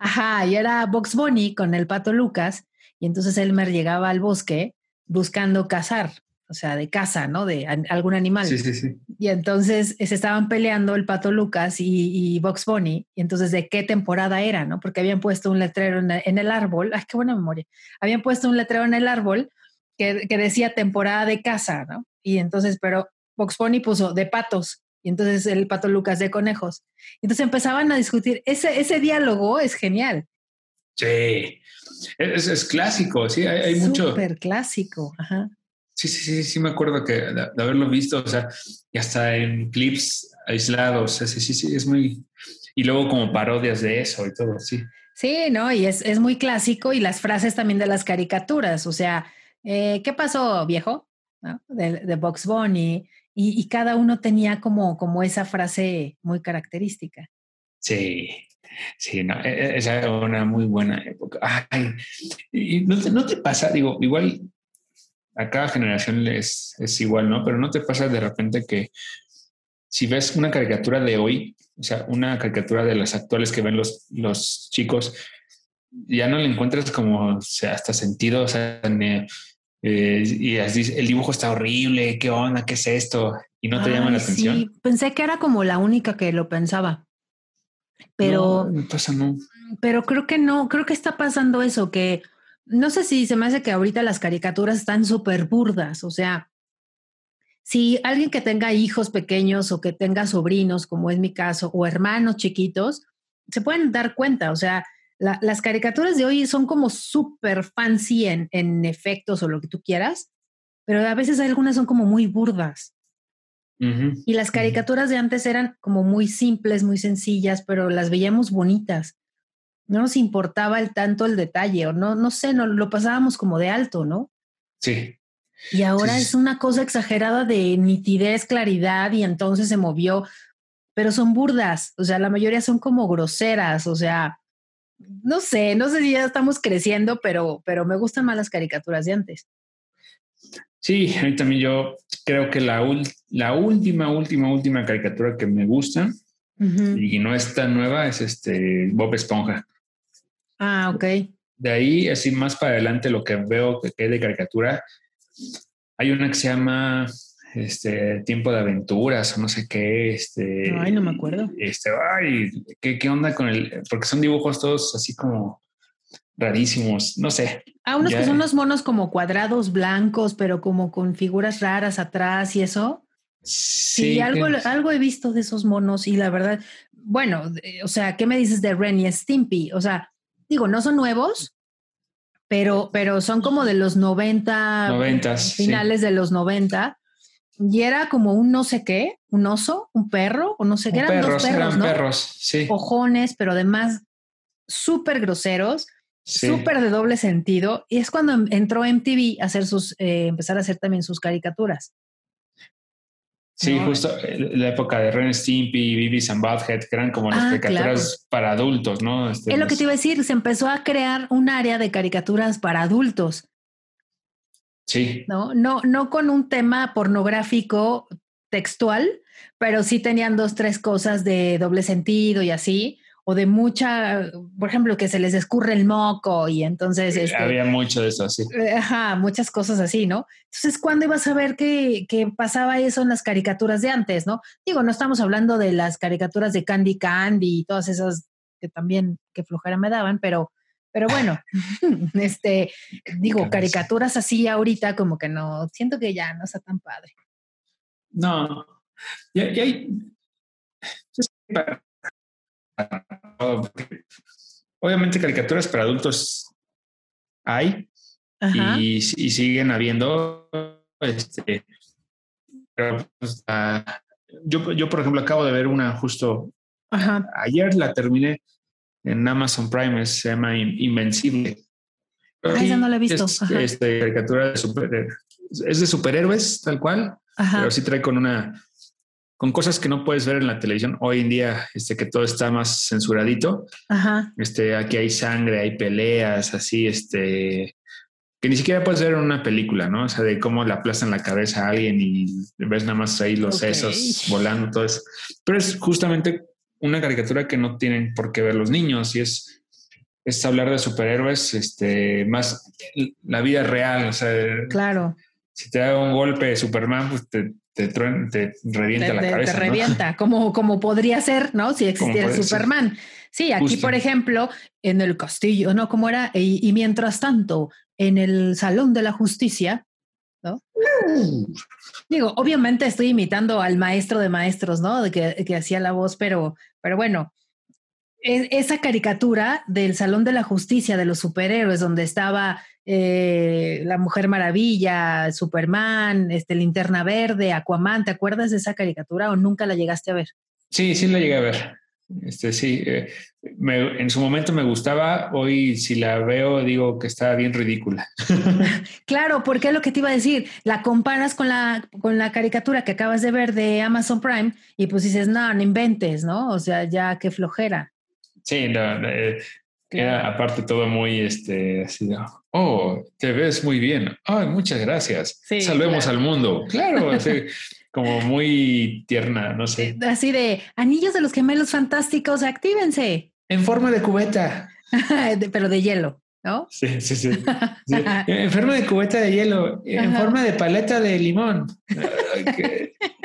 Ajá, y era Box Bunny con el pato Lucas, y entonces Elmer llegaba al bosque buscando cazar o sea, de caza, ¿no? De algún animal. Sí, sí, sí. Y entonces se estaban peleando el Pato Lucas y, y Box Bunny, y entonces de qué temporada era, ¿no? Porque habían puesto un letrero en, el árbol, ay, qué buena memoria, habían puesto un letrero en el árbol que, que decía temporada de caza, ¿no? Y entonces, pero Box Bunny puso de patos, y entonces el Pato Lucas de conejos. Entonces empezaban a discutir, ese, ese diálogo es genial. Sí, es, es clásico, sí, hay, hay mucho. Súper clásico, ajá. Sí, sí, sí, sí, me acuerdo que de, haberlo visto, o sea, y hasta en clips aislados, sí, sí, sí, es muy... Y luego como parodias de eso y todo, sí. Sí, ¿no? Y es, es muy clásico y las frases también de las caricaturas, o sea, eh, ¿qué pasó, viejo? De, de Box Bunny, y, y, cada uno tenía como, como esa frase muy característica. Sí, sí, no, e, e, esa era una muy buena época. Ay, y no te, no te pasa, digo, igual a cada generación es, es igual, ¿no? Pero no te pasa de repente que si ves una caricatura de hoy, o sea, una caricatura de las actuales que ven los, los chicos, ya no le encuentras como o sea, hasta sentido, o sea, eh, y así, el dibujo está horrible, ¿qué onda? ¿Qué es esto? Y no te llama la atención. Sí, pensé que era como la única que lo pensaba. Pero. No, pasa, no. Pero creo que no, creo que está pasando eso, que no sé si se me hace que ahorita las caricaturas están súper burdas, o sea, si alguien que tenga hijos pequeños o que tenga sobrinos, como es mi caso, o hermanos chiquitos, se pueden dar cuenta, o sea, las caricaturas de hoy son como súper fancy en, en, efectos o lo que tú quieras, pero a veces algunas son como muy burdas. Y las caricaturas de antes eran como muy simples, muy sencillas, pero las veíamos bonitas no nos importaba el tanto el detalle, o no, no sé, no, lo pasábamos como de alto, ¿no? Sí. Y ahora es una cosa exagerada de nitidez, claridad, y entonces se movió, pero son burdas, o sea, la mayoría son como groseras, o sea, no sé, no sé si ya estamos creciendo, pero, pero me gustan más las caricaturas de antes. Sí, a mí también yo creo que la, la última, última, última caricatura que me gusta y no es tan nueva es este Bob Esponja. Ah, ok. De ahí, así más para adelante, lo que veo que es de caricatura, hay una que se llama este Tiempo de Aventuras o no sé qué. Este, ay, no me acuerdo. Este, ay, ¿qué, ¿qué, onda con el? Porque son dibujos todos así como rarísimos, no sé. Ah, unos que son los monos como cuadrados blancos, pero como con figuras raras atrás y eso. Sí, algo, algo he visto de esos monos y la verdad, bueno, o sea, ¿qué me dices de Ren y Stimpy? O sea, digo, no son nuevos, pero, pero son como de los 90, finales de los 90. Y era como un no sé qué, un oso, un perro, o no sé qué, eran dos perros, eran ¿no? perros, sí. Ojones, pero además súper groseros, súper de doble sentido. Y es cuando entró MTV a hacer sus, eh, empezar a hacer también sus caricaturas. Sí, justo eh, la época de Ren Stimpy, Beavis and Butthead, que eran como las ah, caricaturas para adultos, ¿no? Este, es lo que te iba a decir, se empezó a crear un área de caricaturas para adultos. Sí. No, no, no con un tema pornográfico textual, pero sí tenían dos, tres cosas de doble sentido y así o de mucha, por ejemplo, que se les escurre el moco y entonces... Este, había mucho de eso, sí. Eh, ajá, muchas cosas así, ¿no? Entonces, ¿cuándo ibas a ver que, que, pasaba eso en las caricaturas de antes, no? Digo, no estamos hablando de las caricaturas de Candy Candy y todas esas que también, que flojera me daban, pero, Pero bueno, este, digo, caricaturas así ahorita como que no, siento que ya no está tan padre. No, y, hay, obviamente caricaturas para adultos hay y, y, siguen habiendo, este, pero pues, ah, yo, yo, por ejemplo, acabo de ver una justo ayer, la terminé en Amazon Prime, se llama Invencible. Ah, no la he visto. Es, este, caricatura de super, es de superhéroes, tal cual, pero sí trae con una con cosas que no puedes ver en la televisión hoy en día, este que todo está más censuradito. Ajá. Este, aquí hay sangre, hay peleas, así, este, que ni siquiera puedes ver en una película, ¿no? O sea, de cómo le aplastan la cabeza a alguien y ves nada más ahí los sesos volando, todo eso. Pero es justamente una caricatura que no tienen por qué ver los niños y es, es hablar de superhéroes, este, más la vida real, o sea, claro. Si te da un golpe de Superman, pues te, te, te revienta la cabeza. Te revienta, como, como podría ser, ¿no? Si existiera Superman. Sí, aquí, por ejemplo, en el castillo, ¿no? Como era, y mientras tanto, en el Salón de la Justicia, ¿no? Digo, obviamente estoy imitando al maestro de maestros, ¿no? De que, hacía la voz, pero, pero bueno, e, esa caricatura del Salón de la Justicia de los superhéroes, donde estaba eh, la Mujer Maravilla, Superman, este, Linterna Verde, Aquaman, ¿te acuerdas de esa caricatura o nunca la llegaste a ver? Sí, sí la llegué a ver. Este, sí, eh, en su momento me gustaba, hoy si la veo digo que está bien ridícula. claro, porque es lo que te iba a decir, la comparas con la, con la caricatura que acabas de ver de Amazon Prime y pues dices, no, no inventes, ¿no? O sea, ya qué flojera. Sí, no, eh, era aparte todo muy, este, así, oh, te ves muy bien, ay, muchas gracias, salvemos al mundo, claro, así, como muy tierna, no sé. Así de anillos de los gemelos fantásticos, actívense. En forma de cubeta. Pero de hielo, ¿no? Sí, sí, sí. En forma de cubeta de hielo, en forma de paleta de limón.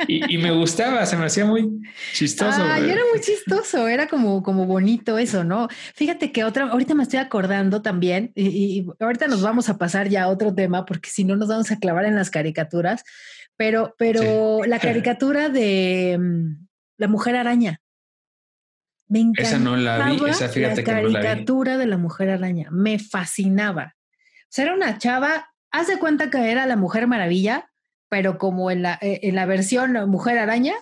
y, me gustaba, se me hacía muy chistoso. Ay, era muy chistoso, era como, como bonito eso, ¿no? Fíjate que otra, ahorita me estoy acordando también, y, y ahorita nos vamos a pasar ya a otro tema, porque si no nos vamos a clavar en las caricaturas. Pero, pero la caricatura de mm, la mujer araña. Me encantaba esa no la vi, esa fíjate la caricatura de la mujer araña. Me fascinaba. O sea, era una chava, haz de cuenta que era la mujer maravilla, pero como en la, eh, en la versión mujer araña.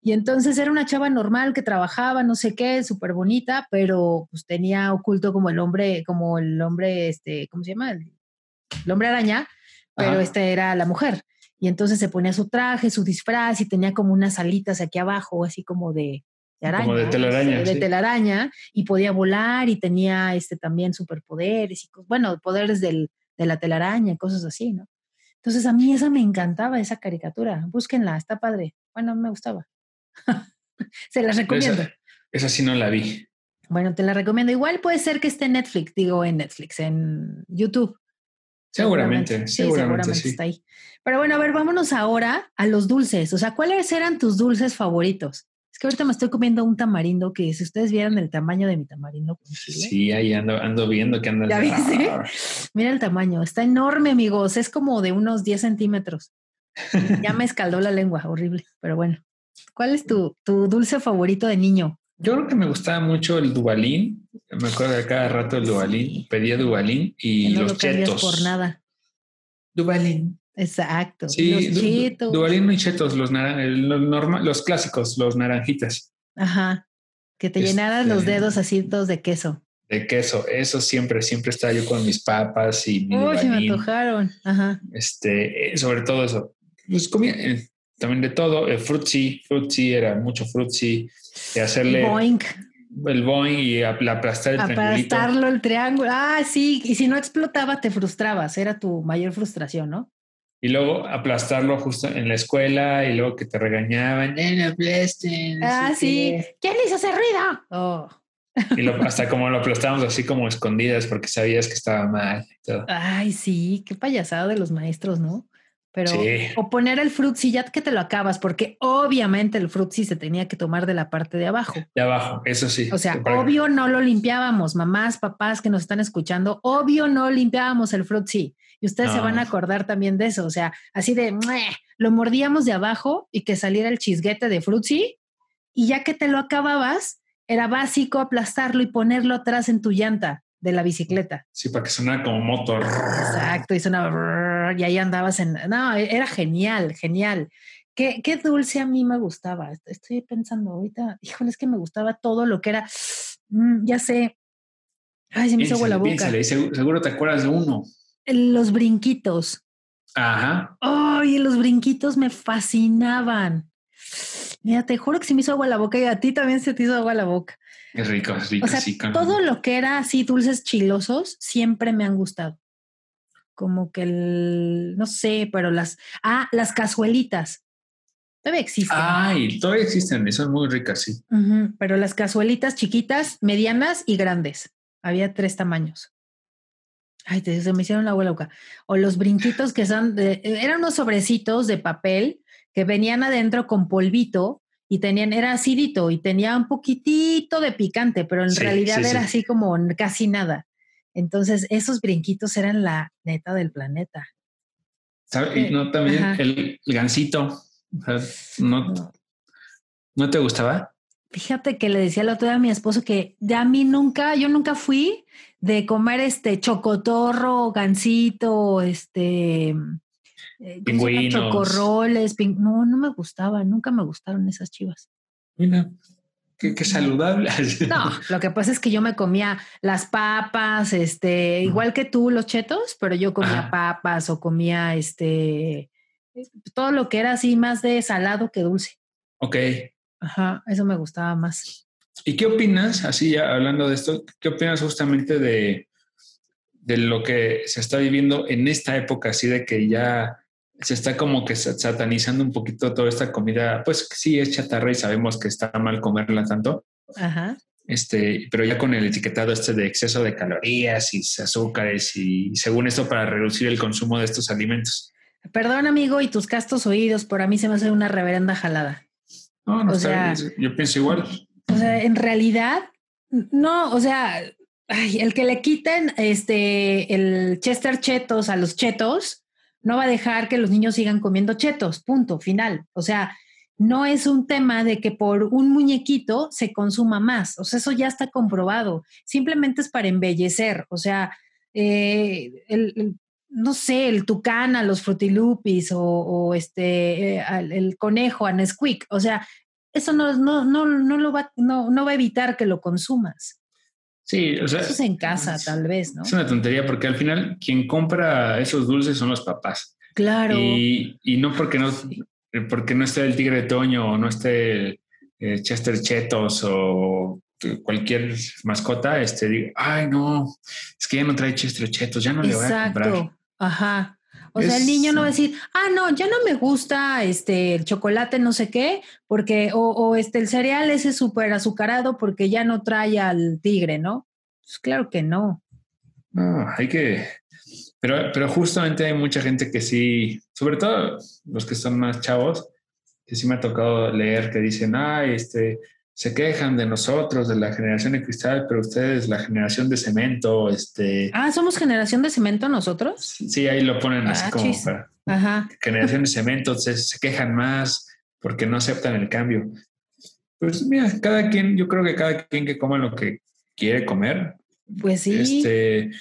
Y entonces era una chava normal que trabajaba, no sé qué, súper bonita, pero pues tenía oculto como el hombre, como el hombre, este, ¿cómo se llama? El, hombre araña, pero este era la mujer. Y entonces se ponía su traje, su disfraz y tenía como unas alitas aquí abajo, así como de, araña. Como de telaraña. De, telaraña y podía volar y tenía este, también superpoderes y, bueno, poderes del, de la telaraña y cosas así, ¿no? Entonces a mí esa me encantaba, esa caricatura. Búsquenla, está padre. Bueno, me gustaba. se las recomiendo. Esa, esa sí no la vi. Bueno, te la recomiendo. Igual puede ser que esté en Netflix, digo en Netflix, en YouTube. Seguramente, seguramente, sí, está ahí. Pero bueno, a ver, vámonos ahora a los dulces. O sea, ¿cuáles eran tus dulces favoritos? Es que ahorita me estoy comiendo un tamarindo que si ustedes vieran el tamaño de mi tamarindo. Sí, ahí ando, ando viendo que anda. Mira el tamaño, está enorme, amigos. Es como de unos 10 centímetros. ya me escaldó la lengua, horrible. Pero bueno, ¿cuál es tu, tu dulce favorito de niño? Yo creo que me gustaba mucho el Dubalín. Me acuerdo de cada rato el Dubalín. Pedía Dubalín y no los lo chetos. por nada. Dubalín. Exacto. Sí, los chetos. Dubalín y chetos, los, los, los clásicos, los naranjitas. Ajá. Que te llenaran los este, dedos así todos de queso. De queso, eso siempre, siempre estaba yo con mis papas y mi Uy, me antojaron. Ajá. Este, eh, sobre todo eso. Pues comía eh, también de todo. El frutzi, frutzi era mucho frutzi de hacerle el boing y aplastar el Aplastarlo el triángulo. Ah, sí, y si no explotaba te frustrabas, era tu mayor frustración, ¿no? Y luego aplastarlo justo en la escuela y luego que te regañaban, no aplasten. Ah, sí. ¿Quién hizo ese ruido? Oh. Y hasta como lo aplastábamos así como escondidas porque sabías que estaba mal y todo. Ay, sí, qué payasado de los maestros, ¿no? Pero o poner el frutzi ya que te lo acabas, porque obviamente el frutzi se tenía que tomar de la parte de abajo. De abajo, eso sí. O sea, obvio no lo limpiábamos, mamás, papás que nos están escuchando, obvio no limpiábamos el frutzi. Y ustedes se van a acordar también de eso, o sea, así de, lo mordíamos de abajo y que saliera el chisguete de frutzi y ya que te lo acababas, era básico aplastarlo y ponerlo atrás en tu llanta de la bicicleta. Sí, para que sonara como motor. Exacto, y sonaba y ahí andabas en... No, era genial, genial. Qué, qué dulce a mí me gustaba. Estoy pensando ahorita, híjole, es que me gustaba todo lo que era, mm, ya sé. Ay, se me hizo agua la boca. seguro te acuerdas de uno. Los brinquitos. Ajá. Ay, los brinquitos me fascinaban. Mira, te juro que se me hizo agua la boca y a ti también se te hizo agua la boca. Es rico, es rico. O sea, todo lo que era así dulces chilosos siempre me han gustado. Como que el, no sé, pero las, ah, las cazuelitas. Todavía existen. Ay, todavía existen, son muy ricas, sí. pero las cazuelitas chiquitas, medianas y grandes. Había tres tamaños. Ay, se me hicieron la boca. O los brinquitos que son, de, eran unos sobrecitos de papel que venían adentro con polvito y tenían, era acidito y tenía un poquitito de picante, pero en realidad era así como casi nada. Entonces, esos brinquitos eran la neta del planeta. Y no también el, gansito. no, no, te gustaba? Fíjate que le decía el otro día a mi esposo que ya a mí nunca, yo nunca fui de comer este chocotorro, gansito, este eh, Pingüinos. Chocorroles, no, no me gustaba, nunca me gustaron esas chivas. Mira, qué, saludable. No, lo que pasa es que yo me comía las papas, este, igual que tú, los chetos, pero yo comía papas o comía este, todo lo que era así más de salado que dulce. Ok. Ajá, eso me gustaba más. ¿Y qué opinas, así ya hablando de esto, qué opinas justamente de, de lo que se está viviendo en esta época, así de que ya se está como que satanizando un poquito toda esta comida, pues sí es chatarra y sabemos que está mal comerla tanto. Ajá. Este, pero ya con el etiquetado este de exceso de calorías y azúcares y según esto para reducir el consumo de estos alimentos. Perdón, amigo, y tus castos oídos, por a mí se me hace una reverenda jalada. No, no, está yo pienso igual. O sea, en realidad, no, o sea, el que le quiten este el Chester Chetos a los chetos, no va a dejar que los niños sigan comiendo chetos, punto, final. O sea, no es un tema de que por un muñequito se consuma más, o sea, eso ya está comprobado, simplemente es para embellecer, o sea, eh, el, no sé, el tucán a los frutilupis o, este, eh, el conejo a Nesquik, o sea, eso no, no, no, no, lo va, no, no va a evitar que lo consumas. Sí, o sea. Eso es en casa, tal vez, ¿no? Es una tontería porque al final quien compra esos dulces son los papás. Claro. Y, no porque no, porque no esté el tigre de Toño o no esté eh, Chester Chetos o cualquier mascota, este, diga, ay, no, es que ya no trae Chester Chetos, ya no le voy a comprar. Exacto. Ajá. O sea, el niño no va a decir, ah, no, ya no me gusta este el chocolate, no sé qué, porque, o, o este el cereal ese súper azucarado porque ya no trae al tigre, ¿no? Pues claro que no. No, hay que. Pero, pero justamente hay mucha gente que sí, sobre todo los que son más chavos, que sí me ha tocado leer que dicen, ah, este, se quejan de nosotros, de la generación de cristal, pero ustedes, la generación de cemento, este... Ah, ¿somos generación de cemento nosotros? Sí, ahí lo ponen así ah, como Ajá. generación de cemento, se, se, quejan más porque no aceptan el cambio. Pues mira, cada quien, yo creo que cada quien que coma lo que quiere comer. Pues sí. Este,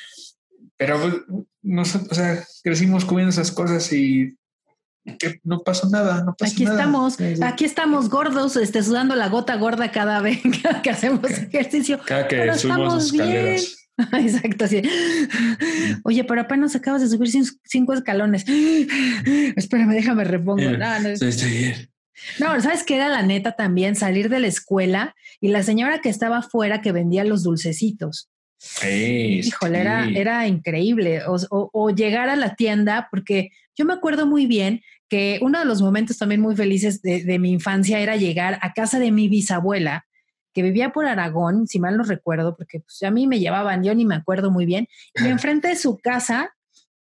pero pues, nosotros, o sea, crecimos comiendo esas cosas y que no pasó nada, no aquí estamos, aquí estamos gordos, este, sudando la gota gorda cada vez que hacemos ejercicio. Cada que subimos escaleras. Exacto, sí. Oye, pero apenas acabas de subir cinco escalones. Espérame, déjame repongo. No, no, no, ¿sabes qué era la neta también? Salir de la escuela y la señora que estaba afuera que vendía los dulcecitos. Híjole, era, era increíble. O, llegar a la tienda, porque yo me acuerdo muy bien que uno de los momentos también muy felices de, mi infancia era llegar a casa de mi bisabuela, que vivía por Aragón, si mal no recuerdo, porque pues, a mí me llevaban, yo ni me acuerdo muy bien, y enfrente de su casa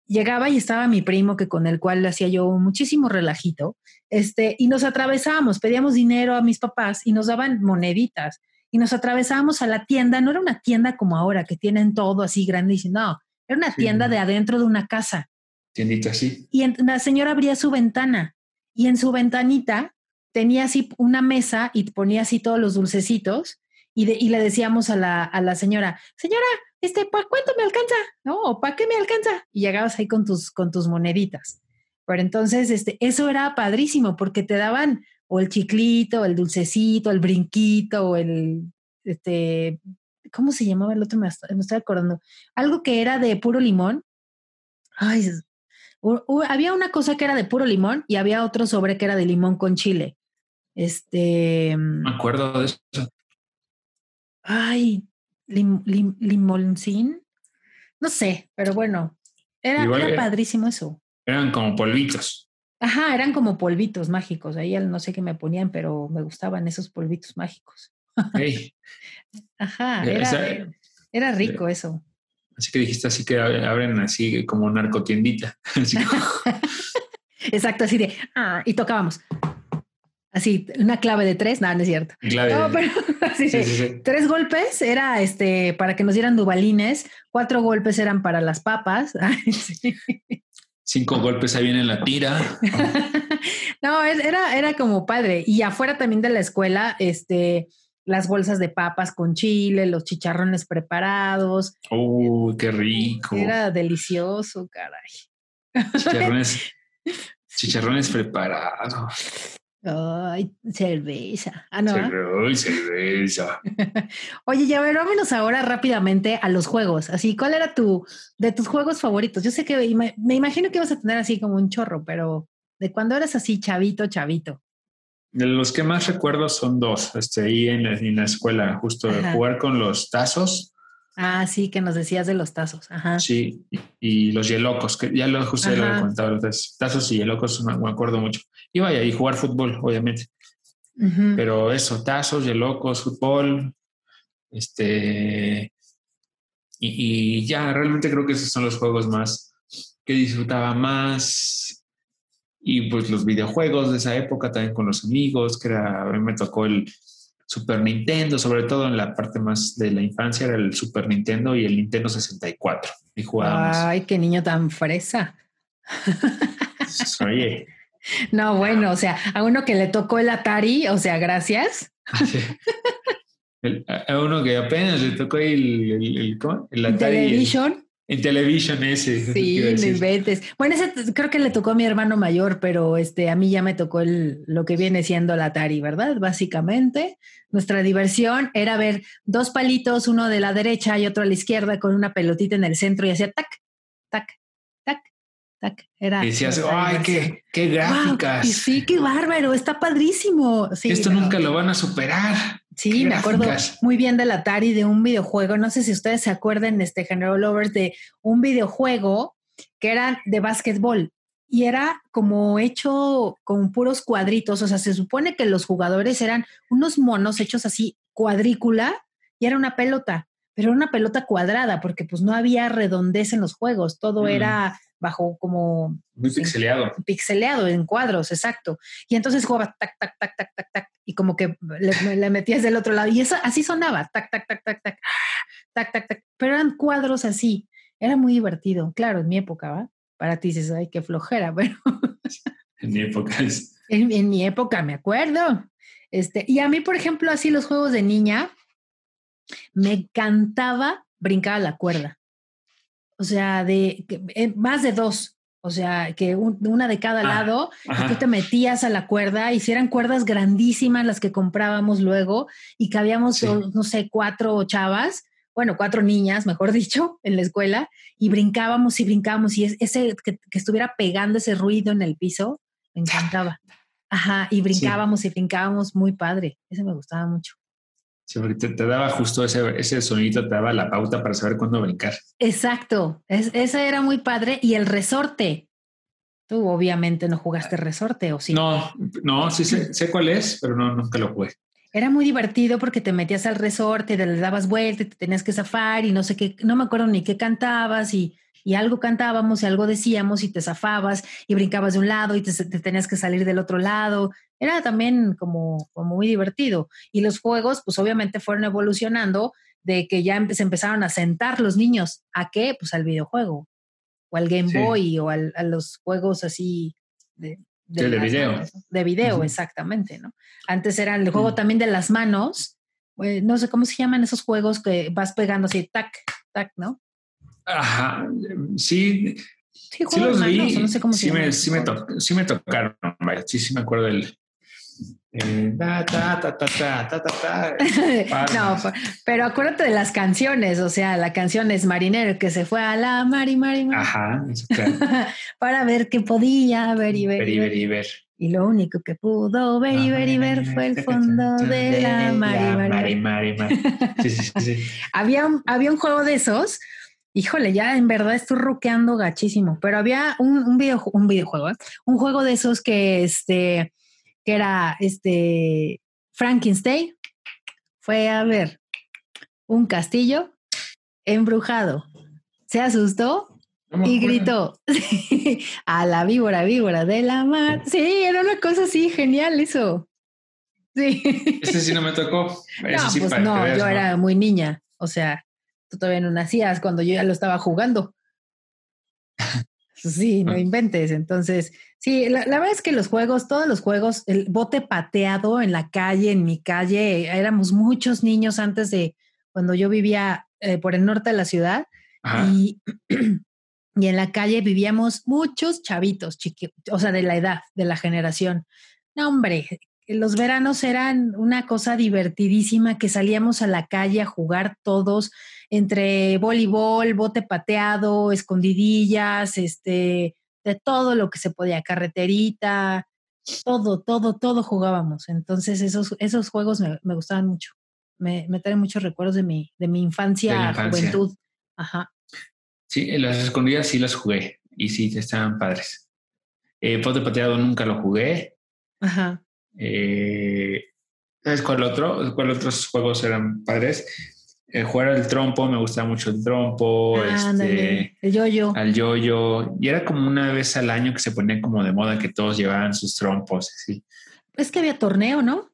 llegaba y estaba mi primo, que con el cual hacía yo muchísimo relajito, este, y nos atravesábamos, pedíamos dinero a mis papás y nos daban moneditas, y nos atravesábamos a la tienda, no era una tienda como ahora, que tienen todo así grande, no, era una tienda de adentro de una casa. Tiendita así. Y la señora abría su ventana, y en su ventanita tenía así una mesa y ponía así todos los dulcecitos, y, y le decíamos a la, a la señora, señora, este, ¿para cuánto me alcanza? ¿No? ¿Para qué me alcanza? Y llegabas ahí con tus, con tus moneditas. Pero entonces, este, eso era padrísimo porque te daban o el chiclito, el dulcecito, el brinquito, o el, este, ¿cómo se llamaba el otro? Me, estoy acordando. Algo que era de puro limón. Ay, había una cosa que era de puro limón y había otro sobre que era de limón con chile. Este. Me acuerdo de eso. Ay, lim, lim, No sé, pero bueno, era, era padrísimo eso. Eran como polvitos. Ajá, eran como polvitos mágicos. Ahí no sé qué me ponían, pero me gustaban esos polvitos mágicos. Ajá, era, rico eso. Así que dijiste así que abren así como narcotiendita. Exacto, así de, ah, y tocábamos. Así, una clave de tres, no, no es cierto. No, pero así tres golpes era este para que nos dieran dubalines, cuatro golpes eran para las papas. Cinco golpes ahí viene la tira. no, era, era como padre. Y afuera también de la escuela, este, las bolsas de papas con chile, los chicharrones preparados. ¡Oh, qué rico! Era delicioso, caray. Chicharrones, chicharrones preparados. Ay, cerveza. Ah, no. Ay, cerveza. Oye, ya ver, vámonos ahora rápidamente a los juegos. Así, ¿cuál era tu, de tus juegos favoritos? Yo sé que me, imagino que vas a tener así como un chorro, pero de cuando eras así chavito, chavito. De los que más recuerdo son dos, este, ahí en la, escuela, justo de jugar con los tazos Ah, sí, que nos decías de los tazos. Ajá. Sí, y, los yelocos, que ya lo, justo lo he contado, los tazos y yelocos me, acuerdo mucho. Y vaya, y jugar fútbol, obviamente. Pero eso, tazos, yelocos, fútbol, este. Y, ya, realmente creo que esos son los juegos más que disfrutaba más. Y pues los videojuegos de esa época también con los amigos, que era, a mí me tocó el, Super Nintendo, sobre todo en la parte más de la infancia, era el Super Nintendo y el Nintendo 64. Y jugábamos. Ay, qué niño tan fresa. Oye. No, bueno, o sea, a uno que le tocó el Atari, o sea, gracias. a uno que apenas le tocó el, el, el, Atari. Television. En televisión ese. Sí, no inventes. Bueno, ese creo que le tocó a mi hermano mayor, pero este, a mí ya me tocó el, lo que viene siendo la Atari, ¿verdad? Básicamente, nuestra diversión era ver dos palitos, uno de la derecha y otro a la izquierda, con una pelotita en el centro y hacía tac, tac, tac, tac. Era y decías, ¡ay, qué, qué gráficas! sí, qué bárbaro, está padrísimo. Esto nunca lo van a superar. Sí, me acuerdo muy bien del Atari, de un videojuego. No sé si ustedes se acuerdan, este General Lovers, de un videojuego que era de básquetbol y era como hecho con puros cuadritos. O sea, se supone que los jugadores eran unos monos hechos así cuadrícula y era una pelota, pero era una pelota cuadrada porque pues no había redondez en los juegos. Todo mm. era bajo como... Muy pixeleado. pixeleado en cuadros, exacto. Y entonces jugaba tac, tac, tac, tac, tac, tac, y como que le, metías del otro lado. Y eso así sonaba, tac, tac, tac, tac, tac, tac, tac, tac. Pero eran cuadros así. Era muy divertido. Claro, en mi época, ¿va? Para ti dices, ay, qué flojera, pero... en mi época es... En, en mi época, me acuerdo. Este, y a mí, por ejemplo, así los juegos de niña, me encantaba brincar a la cuerda o sea, de eh, más de dos, o sea, que una de cada ah, lado, y tú te metías a la cuerda, y si eran cuerdas grandísimas las que comprábamos luego, y cabíamos, no sé, cuatro chavas, bueno, cuatro niñas, mejor dicho, en la escuela, y brincábamos y brincábamos, y ese que, estuviera pegando ese ruido en el piso, me encantaba. Ajá, y brincábamos y brincábamos muy padre, ese me gustaba mucho. Sí, te, te, daba justo ese, ese sonido, te daba la pauta para saber cuándo brincar. Exacto, es, ese era muy padre. Y el resorte. Tú obviamente no jugaste resorte, ¿o sí? No, no, sí sé, sé cuál es, pero no, nunca lo jugué. era muy divertido porque te metías al resorte, le dabas vuelta, te tenías que zafar y no sé qué, no me acuerdo ni qué cantabas y, y algo cantábamos y algo decíamos y te zafabas y brincabas de un lado y te, tenías que salir del otro lado. Era también como, como muy divertido. Y los juegos, pues obviamente fueron evolucionando de que ya se empezaron a sentar los niños. ¿A qué? Pues al videojuego o al Game Boy o al, a los juegos así de, de, video. De video, exactamente, ¿no? Antes era el juego también de las manos. Eh, no sé cómo se llaman esos juegos que vas pegando así, tac, tac, ¿no? Ajá, sí. Sí, los vi. no sé cómo sí, me, sí, me sí me tocaron, sí, sí me acuerdo del, no, pero acuérdate de las canciones, o sea, la canción es Marinero que se fue a la mari, mari, Ajá, para ver qué podía ver y ver. y ver, y ver. Y lo único que pudo ver y ver y ver fue el fondo de la mari, mari. Sí, sí, sí. había, un, había un juego de esos. Híjole, ya en verdad estoy ruqueando gachísimo, pero había un, un, video, un videojuego, ¿eh? un juego de esos que este que era este Frankenstein, fue a ver un castillo embrujado. Se asustó y gritó a la víbora, víbora de la mar. Sí, era una cosa así, genial eso. Sí. Ese sí no me tocó. no, pues no, yo era muy niña. O sea, tú todavía no nacías cuando yo ya lo estaba jugando. Sí, no inventes. Entonces, sí, la, verdad es que los juegos, todos los juegos, el bote pateado en la calle, en mi calle, éramos muchos niños antes de cuando yo vivía eh, por el norte de la ciudad y, y, en la calle vivíamos muchos chavitos, chiquitos, o sea, de la edad, de la generación. No, hombre, los veranos eran una cosa divertidísima que salíamos a la calle a jugar todos entre voleibol, bote pateado, escondidillas, este, de todo lo que se podía, carreterita, todo, todo, todo jugábamos. Entonces esos, esos juegos me, gustaban mucho. Me, me, traen muchos recuerdos de mi, de mi infancia, juventud. Ajá. Sí, las escondidas sí las jugué y sí, estaban padres. Eh, bote pateado nunca lo jugué. Ajá. Eh, ¿Sabes cuál otro? ¿Cuál otros juegos eran padres? Eh, jugar al trompo, me gustaba mucho el trompo, este, el yoyo. Al yoyo. Y era como una vez al año que se ponía como de moda que todos llevaban sus trompos. Sí. Es que había torneo, ¿no?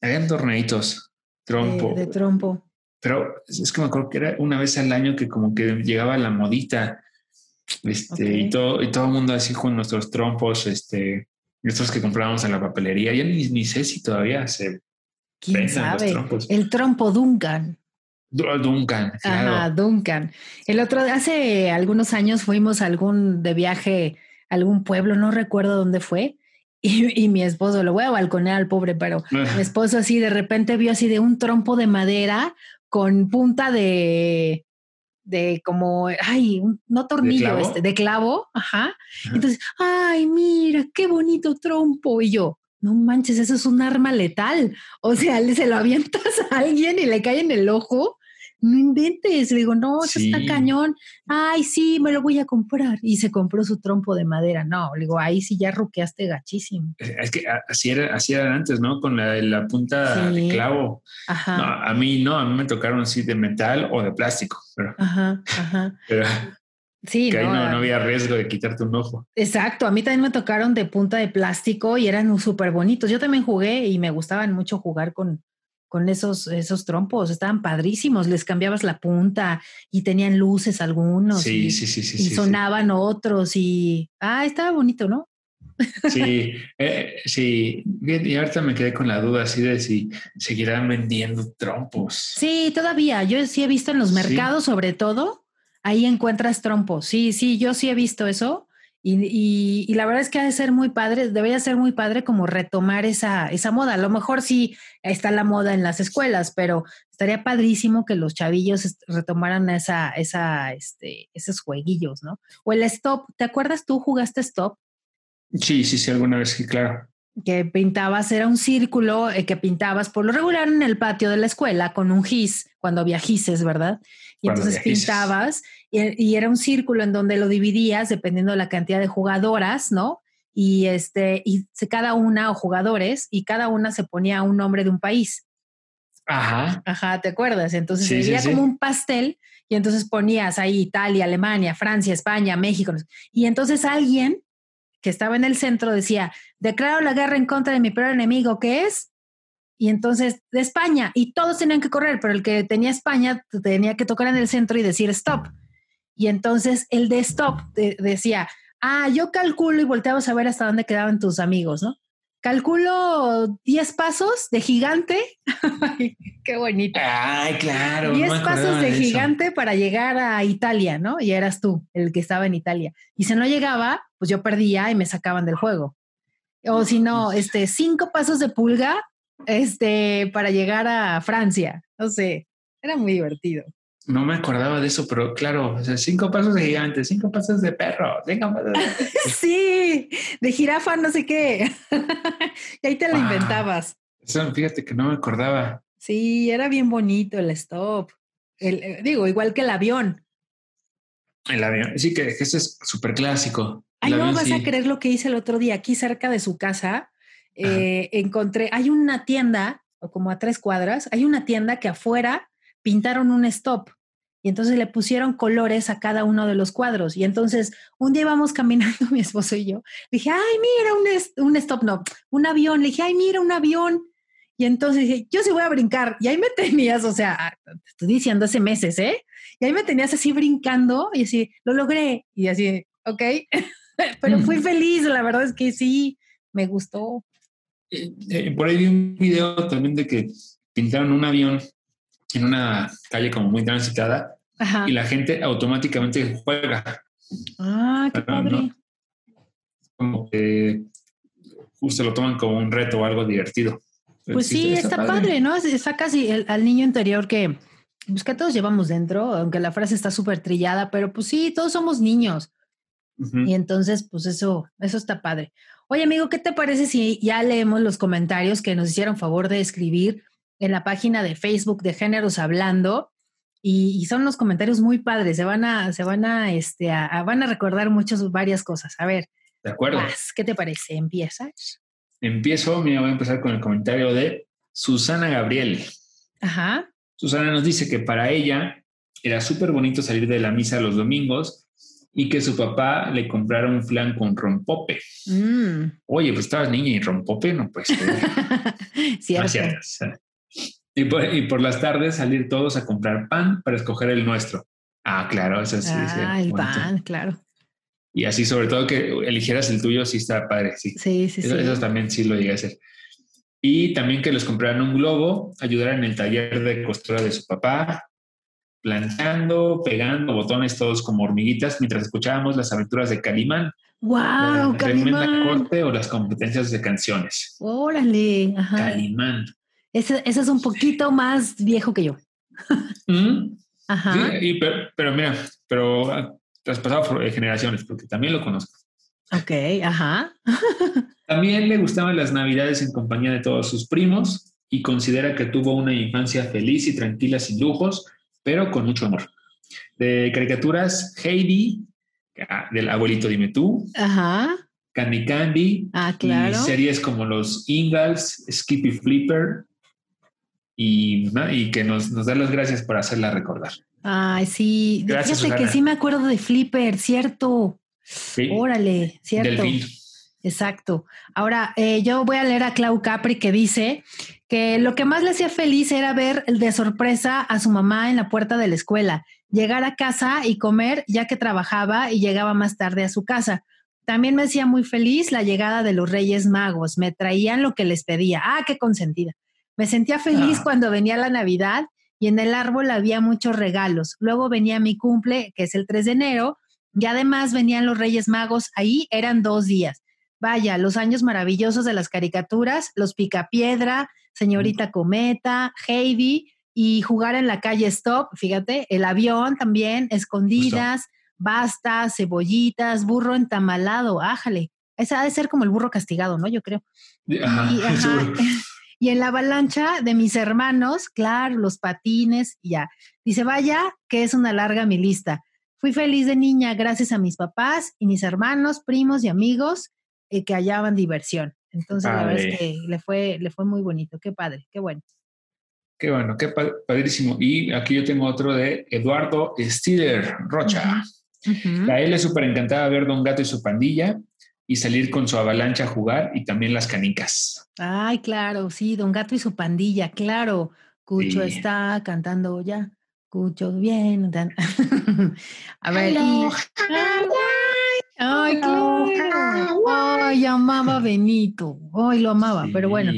Habían torneitos, trompo. De, trompo. Pero es que me acuerdo que era una vez al año que como que llegaba la modita. Este, y todo, y todo el mundo así con nuestros trompos, este, estos que comprábamos en la papelería. Ya ni, ni sé si todavía se ¿Quién sabe? El trompo Duncan. Duncan. Ajá, Duncan. El otro, hace algunos años fuimos a algún de viaje a algún pueblo, no recuerdo dónde fue, y, mi esposo, lo voy a balconear al pobre, pero mi esposo así de repente vio así de un trompo de madera con punta de, de como, ay, no tornillo, este, de clavo, ajá. Entonces, ay, mira, qué bonito trompo. Y yo, no manches, eso es un arma letal. O sea, se lo avientas a alguien y le cae en el ojo no inventes. Le digo, no, eso está cañón. Ay, sí, me lo voy a comprar. Y se compró su trompo de madera. No, le digo, ahí sí ya roqueaste gachísimo. Es que así era, así era antes, ¿no? Con la, la punta de clavo. Ajá. a mí no, a mí me tocaron así de metal o de plástico. Pero, ajá, ajá. Pero, Sí, que no, ahí no, no, había riesgo de quitarte un ojo. Exacto, a mí también me tocaron de punta de plástico y eran súper bonitos. Yo también jugué y me gustaban mucho jugar con, con esos, esos trompos, estaban padrísimos, les cambiabas la punta y tenían luces algunos. Sí, y, sí, sí, sí. Y sonaban otros y, ah, estaba bonito, ¿no? Sí, eh, sí. Y ahorita me quedé con la duda así de si seguirán vendiendo trompos. Sí, todavía. Yo sí he visto en los mercados, sobre todo, ahí encuentras trompos. Sí, sí, yo sí he visto eso. Y, la verdad es que ha de ser muy padre, debería ser muy padre como retomar esa, esa moda. A lo mejor sí está la moda en las escuelas, pero estaría padrísimo que los chavillos retomaran esa, esa, este, esos jueguillos, ¿no? O el stop, ¿te acuerdas tú jugaste stop? Sí, sí, sí, alguna vez sí, claro. Que pintabas, era un círculo eh, que pintabas por lo regular en el patio de la escuela con un gis, cuando había gises, ¿verdad? Y entonces pintabas y, era un círculo en donde lo dividías dependiendo de la cantidad de jugadoras, ¿no? y este, y cada una, o jugadores, y cada una se ponía un nombre de un país. Ajá. Ajá, ¿te acuerdas? Entonces sería como un pastel y entonces ponías ahí Italia, Alemania, Francia, España, México. Y entonces alguien que estaba en el centro decía, declaro la guerra en contra de mi peor enemigo, que es y entonces de España, y todos tenían que correr, pero el que tenía España tenía que tocar en el centro y decir stop. Y entonces el de stop decía, ah, yo calculo y volteamos a ver hasta dónde quedaban tus amigos, ¿no? Calculo 10 pasos de gigante. Qué bonito. Ay, claro. 10 pasos de, gigante para llegar a Italia, ¿no? Y eras tú el que estaba en Italia. Y si no llegaba, pues yo perdía y me sacaban del juego. O si no, este, cinco pasos de pulga este, para llegar a Francia. No sé, era muy divertido. No me acordaba de eso, pero claro, cinco pasos de gigante, cinco pasos de perro, cinco pasos de... sí, de jirafa, no sé qué. y ahí te lo inventabas. Eso, fíjate que no me acordaba. Sí, era bien bonito el stop. El, eh, digo, igual que el avión. El avión, sí, que, ese es súper clásico. Ay, no vas a creer lo que hice el otro día aquí cerca de su casa eh, encontré, hay una tienda, o como a tres cuadras, hay una tienda que afuera pintaron un stop y entonces le pusieron colores a cada uno de los cuadros. Y entonces un día íbamos caminando mi esposo y yo, dije, ay, mira, un, un stop, no, un avión. Le dije, ay, mira, un avión. Y entonces dije, yo sí voy a brincar. Y ahí me tenías, o sea, te estoy diciendo hace meses, ¿eh? Y ahí me tenías así brincando y así, lo logré. Y así, ok. Pero fui feliz, la verdad es que sí, me gustó. Eh, por ahí vi un video también de que pintaron un avión en una calle como muy transitada y la gente automáticamente juega. Ah, qué padre. Como que justo lo toman como un reto o algo divertido. Pues sí, está, padre. ¿no? Está casi al niño interior que, pues que todos llevamos dentro, aunque la frase está súper trillada, pero pues sí, todos somos niños. Y entonces, pues eso, eso está padre. Oye, amigo, ¿qué te parece si ya leemos los comentarios que nos hicieron favor de escribir en la página de Facebook de Géneros Hablando? Y, son unos comentarios muy padres, se van a, se van a, este, van a recordar muchas, varias cosas. A ver. De acuerdo. ¿Qué te parece? ¿Empiezas? Empiezo, mira, voy a empezar con el comentario de Susana Gabriel. Ajá. Susana nos dice que para ella era súper bonito salir de la misa los domingos y que su papá le comprara un flan con rompope. Mm. Oye, pues estabas niña y rompope, no pues. cierto. Y por, y por, las tardes salir todos a comprar pan para escoger el nuestro. Ah, claro, eso sí. Ah, el pan, claro. Y así, sobre todo que eligieras el tuyo, sí está padre, sí. Sí, sí, eso, sí. Eso también sí lo llegué a hacer. Y también que les compraran un globo, ayudaran en el taller de costura de su papá, planchando, pegando botones todos como hormiguitas mientras escuchábamos las aventuras de Calimán. ¡Wow! Calimán. corte o las competencias de canciones. Órale. Calimán. Ese, es un poquito más viejo que yo. ¿Mm? Ajá. pero, mira, pero traspasado por generaciones, porque también lo conozco. Ok, ajá. también le gustaban las navidades en compañía de todos sus primos y considera que tuvo una infancia feliz y tranquila sin lujos, pero con mucho amor. De caricaturas, Heidi, ah, del abuelito Dime tú. Ajá. Candy Candy. Ah, claro. Y series como los Ingalls, Skippy Flipper. Y, y que nos, nos da las gracias por hacerla recordar. Ay, sí. Gracias, Fíjate que sí me acuerdo de Flipper, cierto. Sí. Órale, cierto. Exacto. Ahora, eh, yo voy a leer a Clau Capri que dice que lo que más le hacía feliz era ver de sorpresa a su mamá en la puerta de la escuela, llegar a casa y comer ya que trabajaba y llegaba más tarde a su casa. También me hacía muy feliz la llegada de los Reyes Magos, me traían lo que les pedía. Ah, qué consentida. Me sentía feliz ah. cuando venía la Navidad y en el árbol había muchos regalos. Luego venía mi cumple, que es el 3 de enero, y además venían los Reyes Magos. Ahí eran dos días. Vaya, los años maravillosos de las caricaturas, los Picapiedra, Señorita Cometa, Heidi y jugar en la calle Stop, fíjate, el avión también, escondidas, basta, cebollitas, burro entamalado, ájale. Esa ha de ser como el burro castigado, ¿no? Yo creo. y, y, en la avalancha de mis hermanos, claro, los patines, ya. Dice, vaya, que es una larga mi lista. Fui feliz de niña gracias a mis papás y mis hermanos, primos y amigos eh, que hallaban diversión. Entonces, la verdad es que le fue, le fue muy bonito. Qué padre, qué bueno. Qué bueno, qué padrísimo. Y aquí yo tengo otro de Eduardo Stiller Rocha. A él le súper encantaba ver Don Gato y su pandilla y salir con su avalancha a jugar y también las canicas. Ay, claro, sí, Don Gato y su pandilla, claro. Cucho está cantando ya. Cucho bien. a ver. Ay, claro. Ay, amaba Benito. Ay, lo amaba, pero bueno.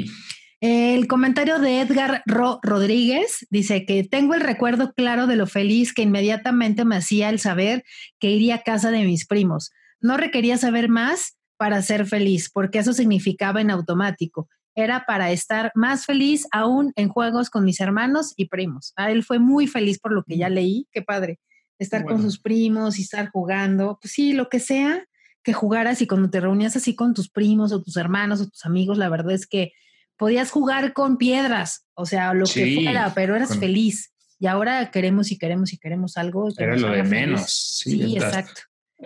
El comentario de Edgar Ro Rodríguez dice que tengo el recuerdo claro de lo feliz que inmediatamente me hacía el saber que iría a casa de mis primos. No requería saber más para ser feliz, porque eso significaba en automático. Era para estar más feliz aún en juegos con mis hermanos y primos. A él fue muy feliz por lo que ya leí. Qué padre. Estar con sus primos y estar jugando. Pues sí, lo que sea que jugaras y cuando te reunías así con tus primos o tus hermanos o tus amigos, la verdad es que podías jugar con piedras, o sea, lo que fuera, pero eras feliz. Y ahora queremos y queremos y queremos algo. Era lo de menos. Sí, exacto.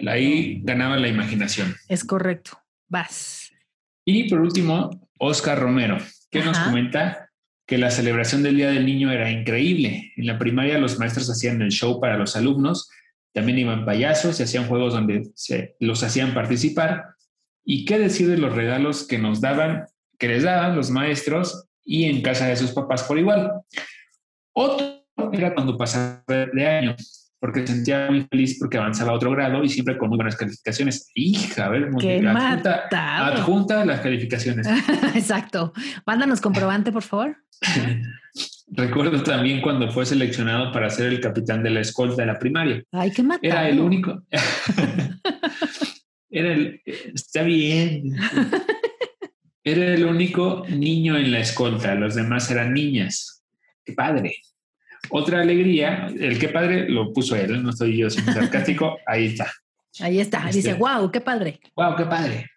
Ahí ganaba la imaginación. Es correcto. Vas. Y por último, Oscar Romero, que nos comenta que la celebración del Día del Niño era increíble. En la primaria los maestros hacían el show para los alumnos, también iban payasos y hacían juegos donde se los hacían participar. ¿Y qué decir de los regalos que nos daban que les daban los maestros y en casa de sus papás por igual. Otro era cuando pasaba de año, porque se sentía muy feliz porque avanzaba a otro grado y siempre con muy buenas calificaciones. Hija, a ver, adjunta, adjunta las calificaciones. Exacto. Mándanos comprobante, por favor. Recuerdo también cuando fue seleccionado para ser el capitán de la escolta de la primaria. Ay, qué matado. Era el único. Era el. Está bien. Era el único niño en la escolta, los demás eran niñas. ¡Qué padre! Otra alegría, el qué padre lo puso él, no estoy yo siendo sarcástico, ahí está. Ahí está, dice, wow, este, qué padre. Wow, qué padre.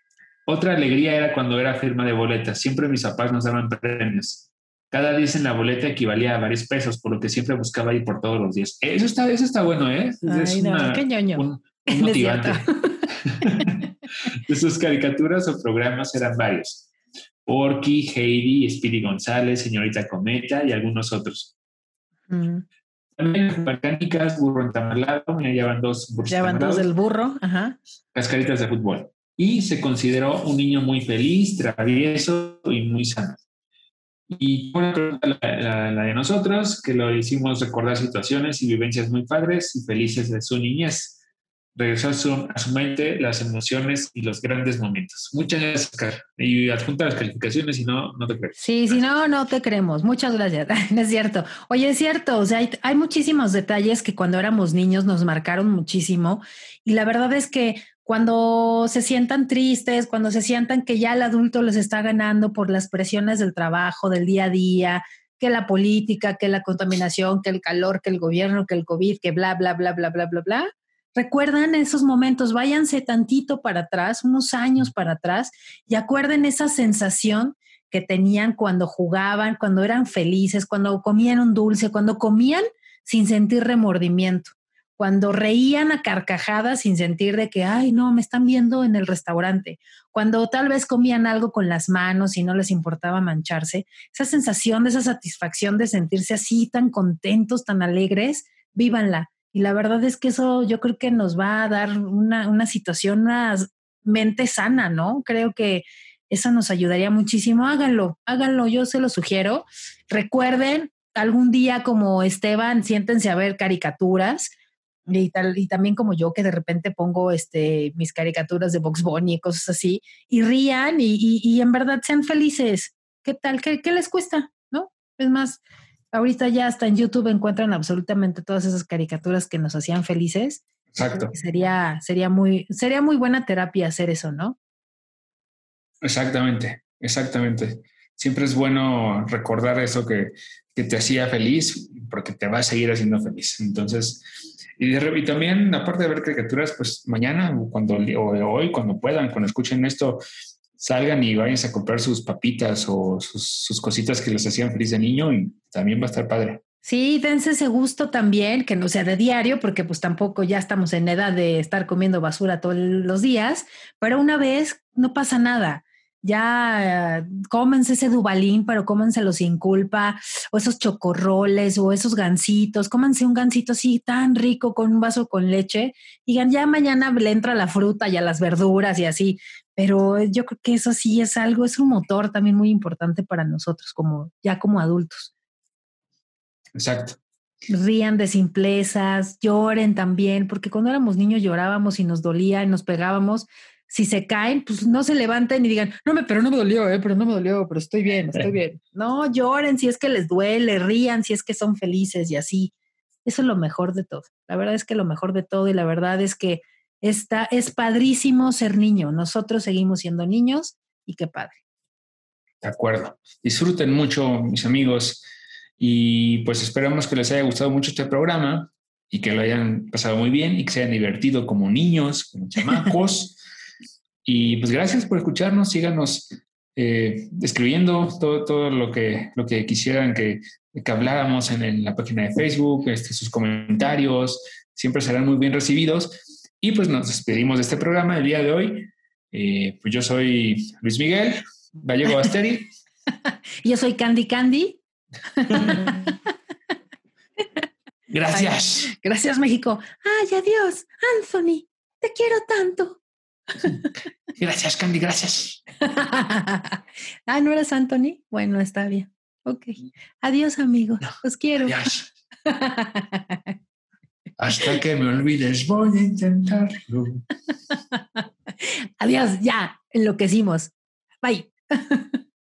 Otra alegría era cuando era firma de boletas. Siempre mis papás nos daban premios. Cada día en la boleta equivalía a varios pesos, por lo que siempre buscaba ir por todos los días. Eso está, eso está bueno, ¿eh? es no, qué ñoño. Un, motivante. de sus caricaturas o programas eran varios. Porky, Heidi, Speedy González, Señorita Cometa y algunos otros. También mecánicas, burro entamalado, ya van dos burros. Ya van dos del burro, ajá. Cascaritas de fútbol. Y se consideró un niño muy feliz, travieso y muy sano. Y la, la de nosotros, que lo hicimos recordar situaciones y vivencias muy padres y felices de su niñez regresó a su, mente las emociones y los grandes momentos. Muchas gracias, Oscar. Y adjunta las calificaciones, si no, no te creemos. Sí, si no, no te creemos. Muchas gracias. es cierto. Oye, es cierto. O sea, hay, hay, muchísimos detalles que cuando éramos niños nos marcaron muchísimo. Y la verdad es que cuando se sientan tristes, cuando se sientan que ya el adulto les está ganando por las presiones del trabajo, del día a día, que la política, que la contaminación, que el calor, que el gobierno, que el COVID, que bla, bla, bla, bla, bla, bla, bla Recuerdan esos momentos, váyanse tantito para atrás, unos años para atrás, y acuerden esa sensación que tenían cuando jugaban, cuando eran felices, cuando comían un dulce, cuando comían sin sentir remordimiento, cuando reían a carcajadas sin sentir de que, ay, no, me están viendo en el restaurante, cuando tal vez comían algo con las manos y no les importaba mancharse, esa sensación de esa satisfacción de sentirse así tan contentos, tan alegres, vívanla y la verdad es que eso yo creo que nos va a dar una, una situación, una mente sana, ¿no? Creo que eso nos ayudaría muchísimo. Háganlo, háganlo, yo se lo sugiero. Recuerden, algún día como Esteban, siéntense a ver caricaturas. Y, tal, y también como yo que de repente pongo este, mis caricaturas de Box Bunny y cosas así, y rían y, y, en verdad sean felices. ¿Qué tal? ¿Qué, ¿Qué les cuesta? ¿No? Es más, ahorita ya hasta en YouTube encuentran absolutamente todas esas caricaturas que nos hacían felices. Exacto. Sería, sería, muy, sería muy buena terapia hacer eso, ¿no? Exactamente, exactamente. Siempre es bueno recordar eso que, que te hacía feliz porque te va a seguir haciendo feliz. Entonces, y, y, también, aparte de ver caricaturas, pues mañana cuando, o hoy, cuando puedan, cuando escuchen esto, salgan y vayan a comprar sus papitas o sus, cositas que les hacían feliz de niño y también va a estar padre. Sí, dense ese gusto también, que no sea de diario, porque pues tampoco ya estamos en edad de estar comiendo basura todos los días, pero una vez no pasa nada. Ya cómense ese dubalín, pero cómenselo sin culpa, o esos chocorroles, o esos gansitos, cómense un gansito así tan rico con un vaso con leche, y ya mañana le entra la fruta y a las verduras y así, pero yo creo que eso sí es algo, es un motor también muy importante para nosotros, como ya como adultos. Exacto. Rían de simplezas, lloren también, porque cuando éramos niños llorábamos y nos dolía y nos pegábamos. Si se caen, pues no se levanten y digan, no, me, pero no me dolió, eh, pero no me dolió, pero estoy bien, estoy bien. No, lloren si es que les duele, rían si es que son felices y así. Eso es lo mejor de todo. La verdad es que lo mejor de todo y la verdad es que está, es padrísimo ser niño. Nosotros seguimos siendo niños y qué padre. De acuerdo. Disfruten mucho, mis amigos. Y pues esperamos que les haya gustado mucho este programa y que lo hayan pasado muy bien y que se hayan divertido como niños, como chamacos. y pues gracias por escucharnos, síganos eh, escribiendo todo, todo lo, que, lo que quisieran que, que habláramos en, la página de Facebook, este, sus comentarios, siempre serán muy bien recibidos. Y pues nos despedimos de este programa el día de hoy. Eh, pues yo soy Luis Miguel Gallego Basteri. yo soy Candy Candy. Gracias. gracias, México. Ay, adiós, Anthony. Te quiero tanto. Gracias, Candy, gracias. ah, ¿no eres Anthony? Bueno, está bien. Ok. Adiós, amigos. Los quiero. Adiós. Hasta que me olvides, voy a intentarlo. Adiós, ya, enloquecimos. Bye.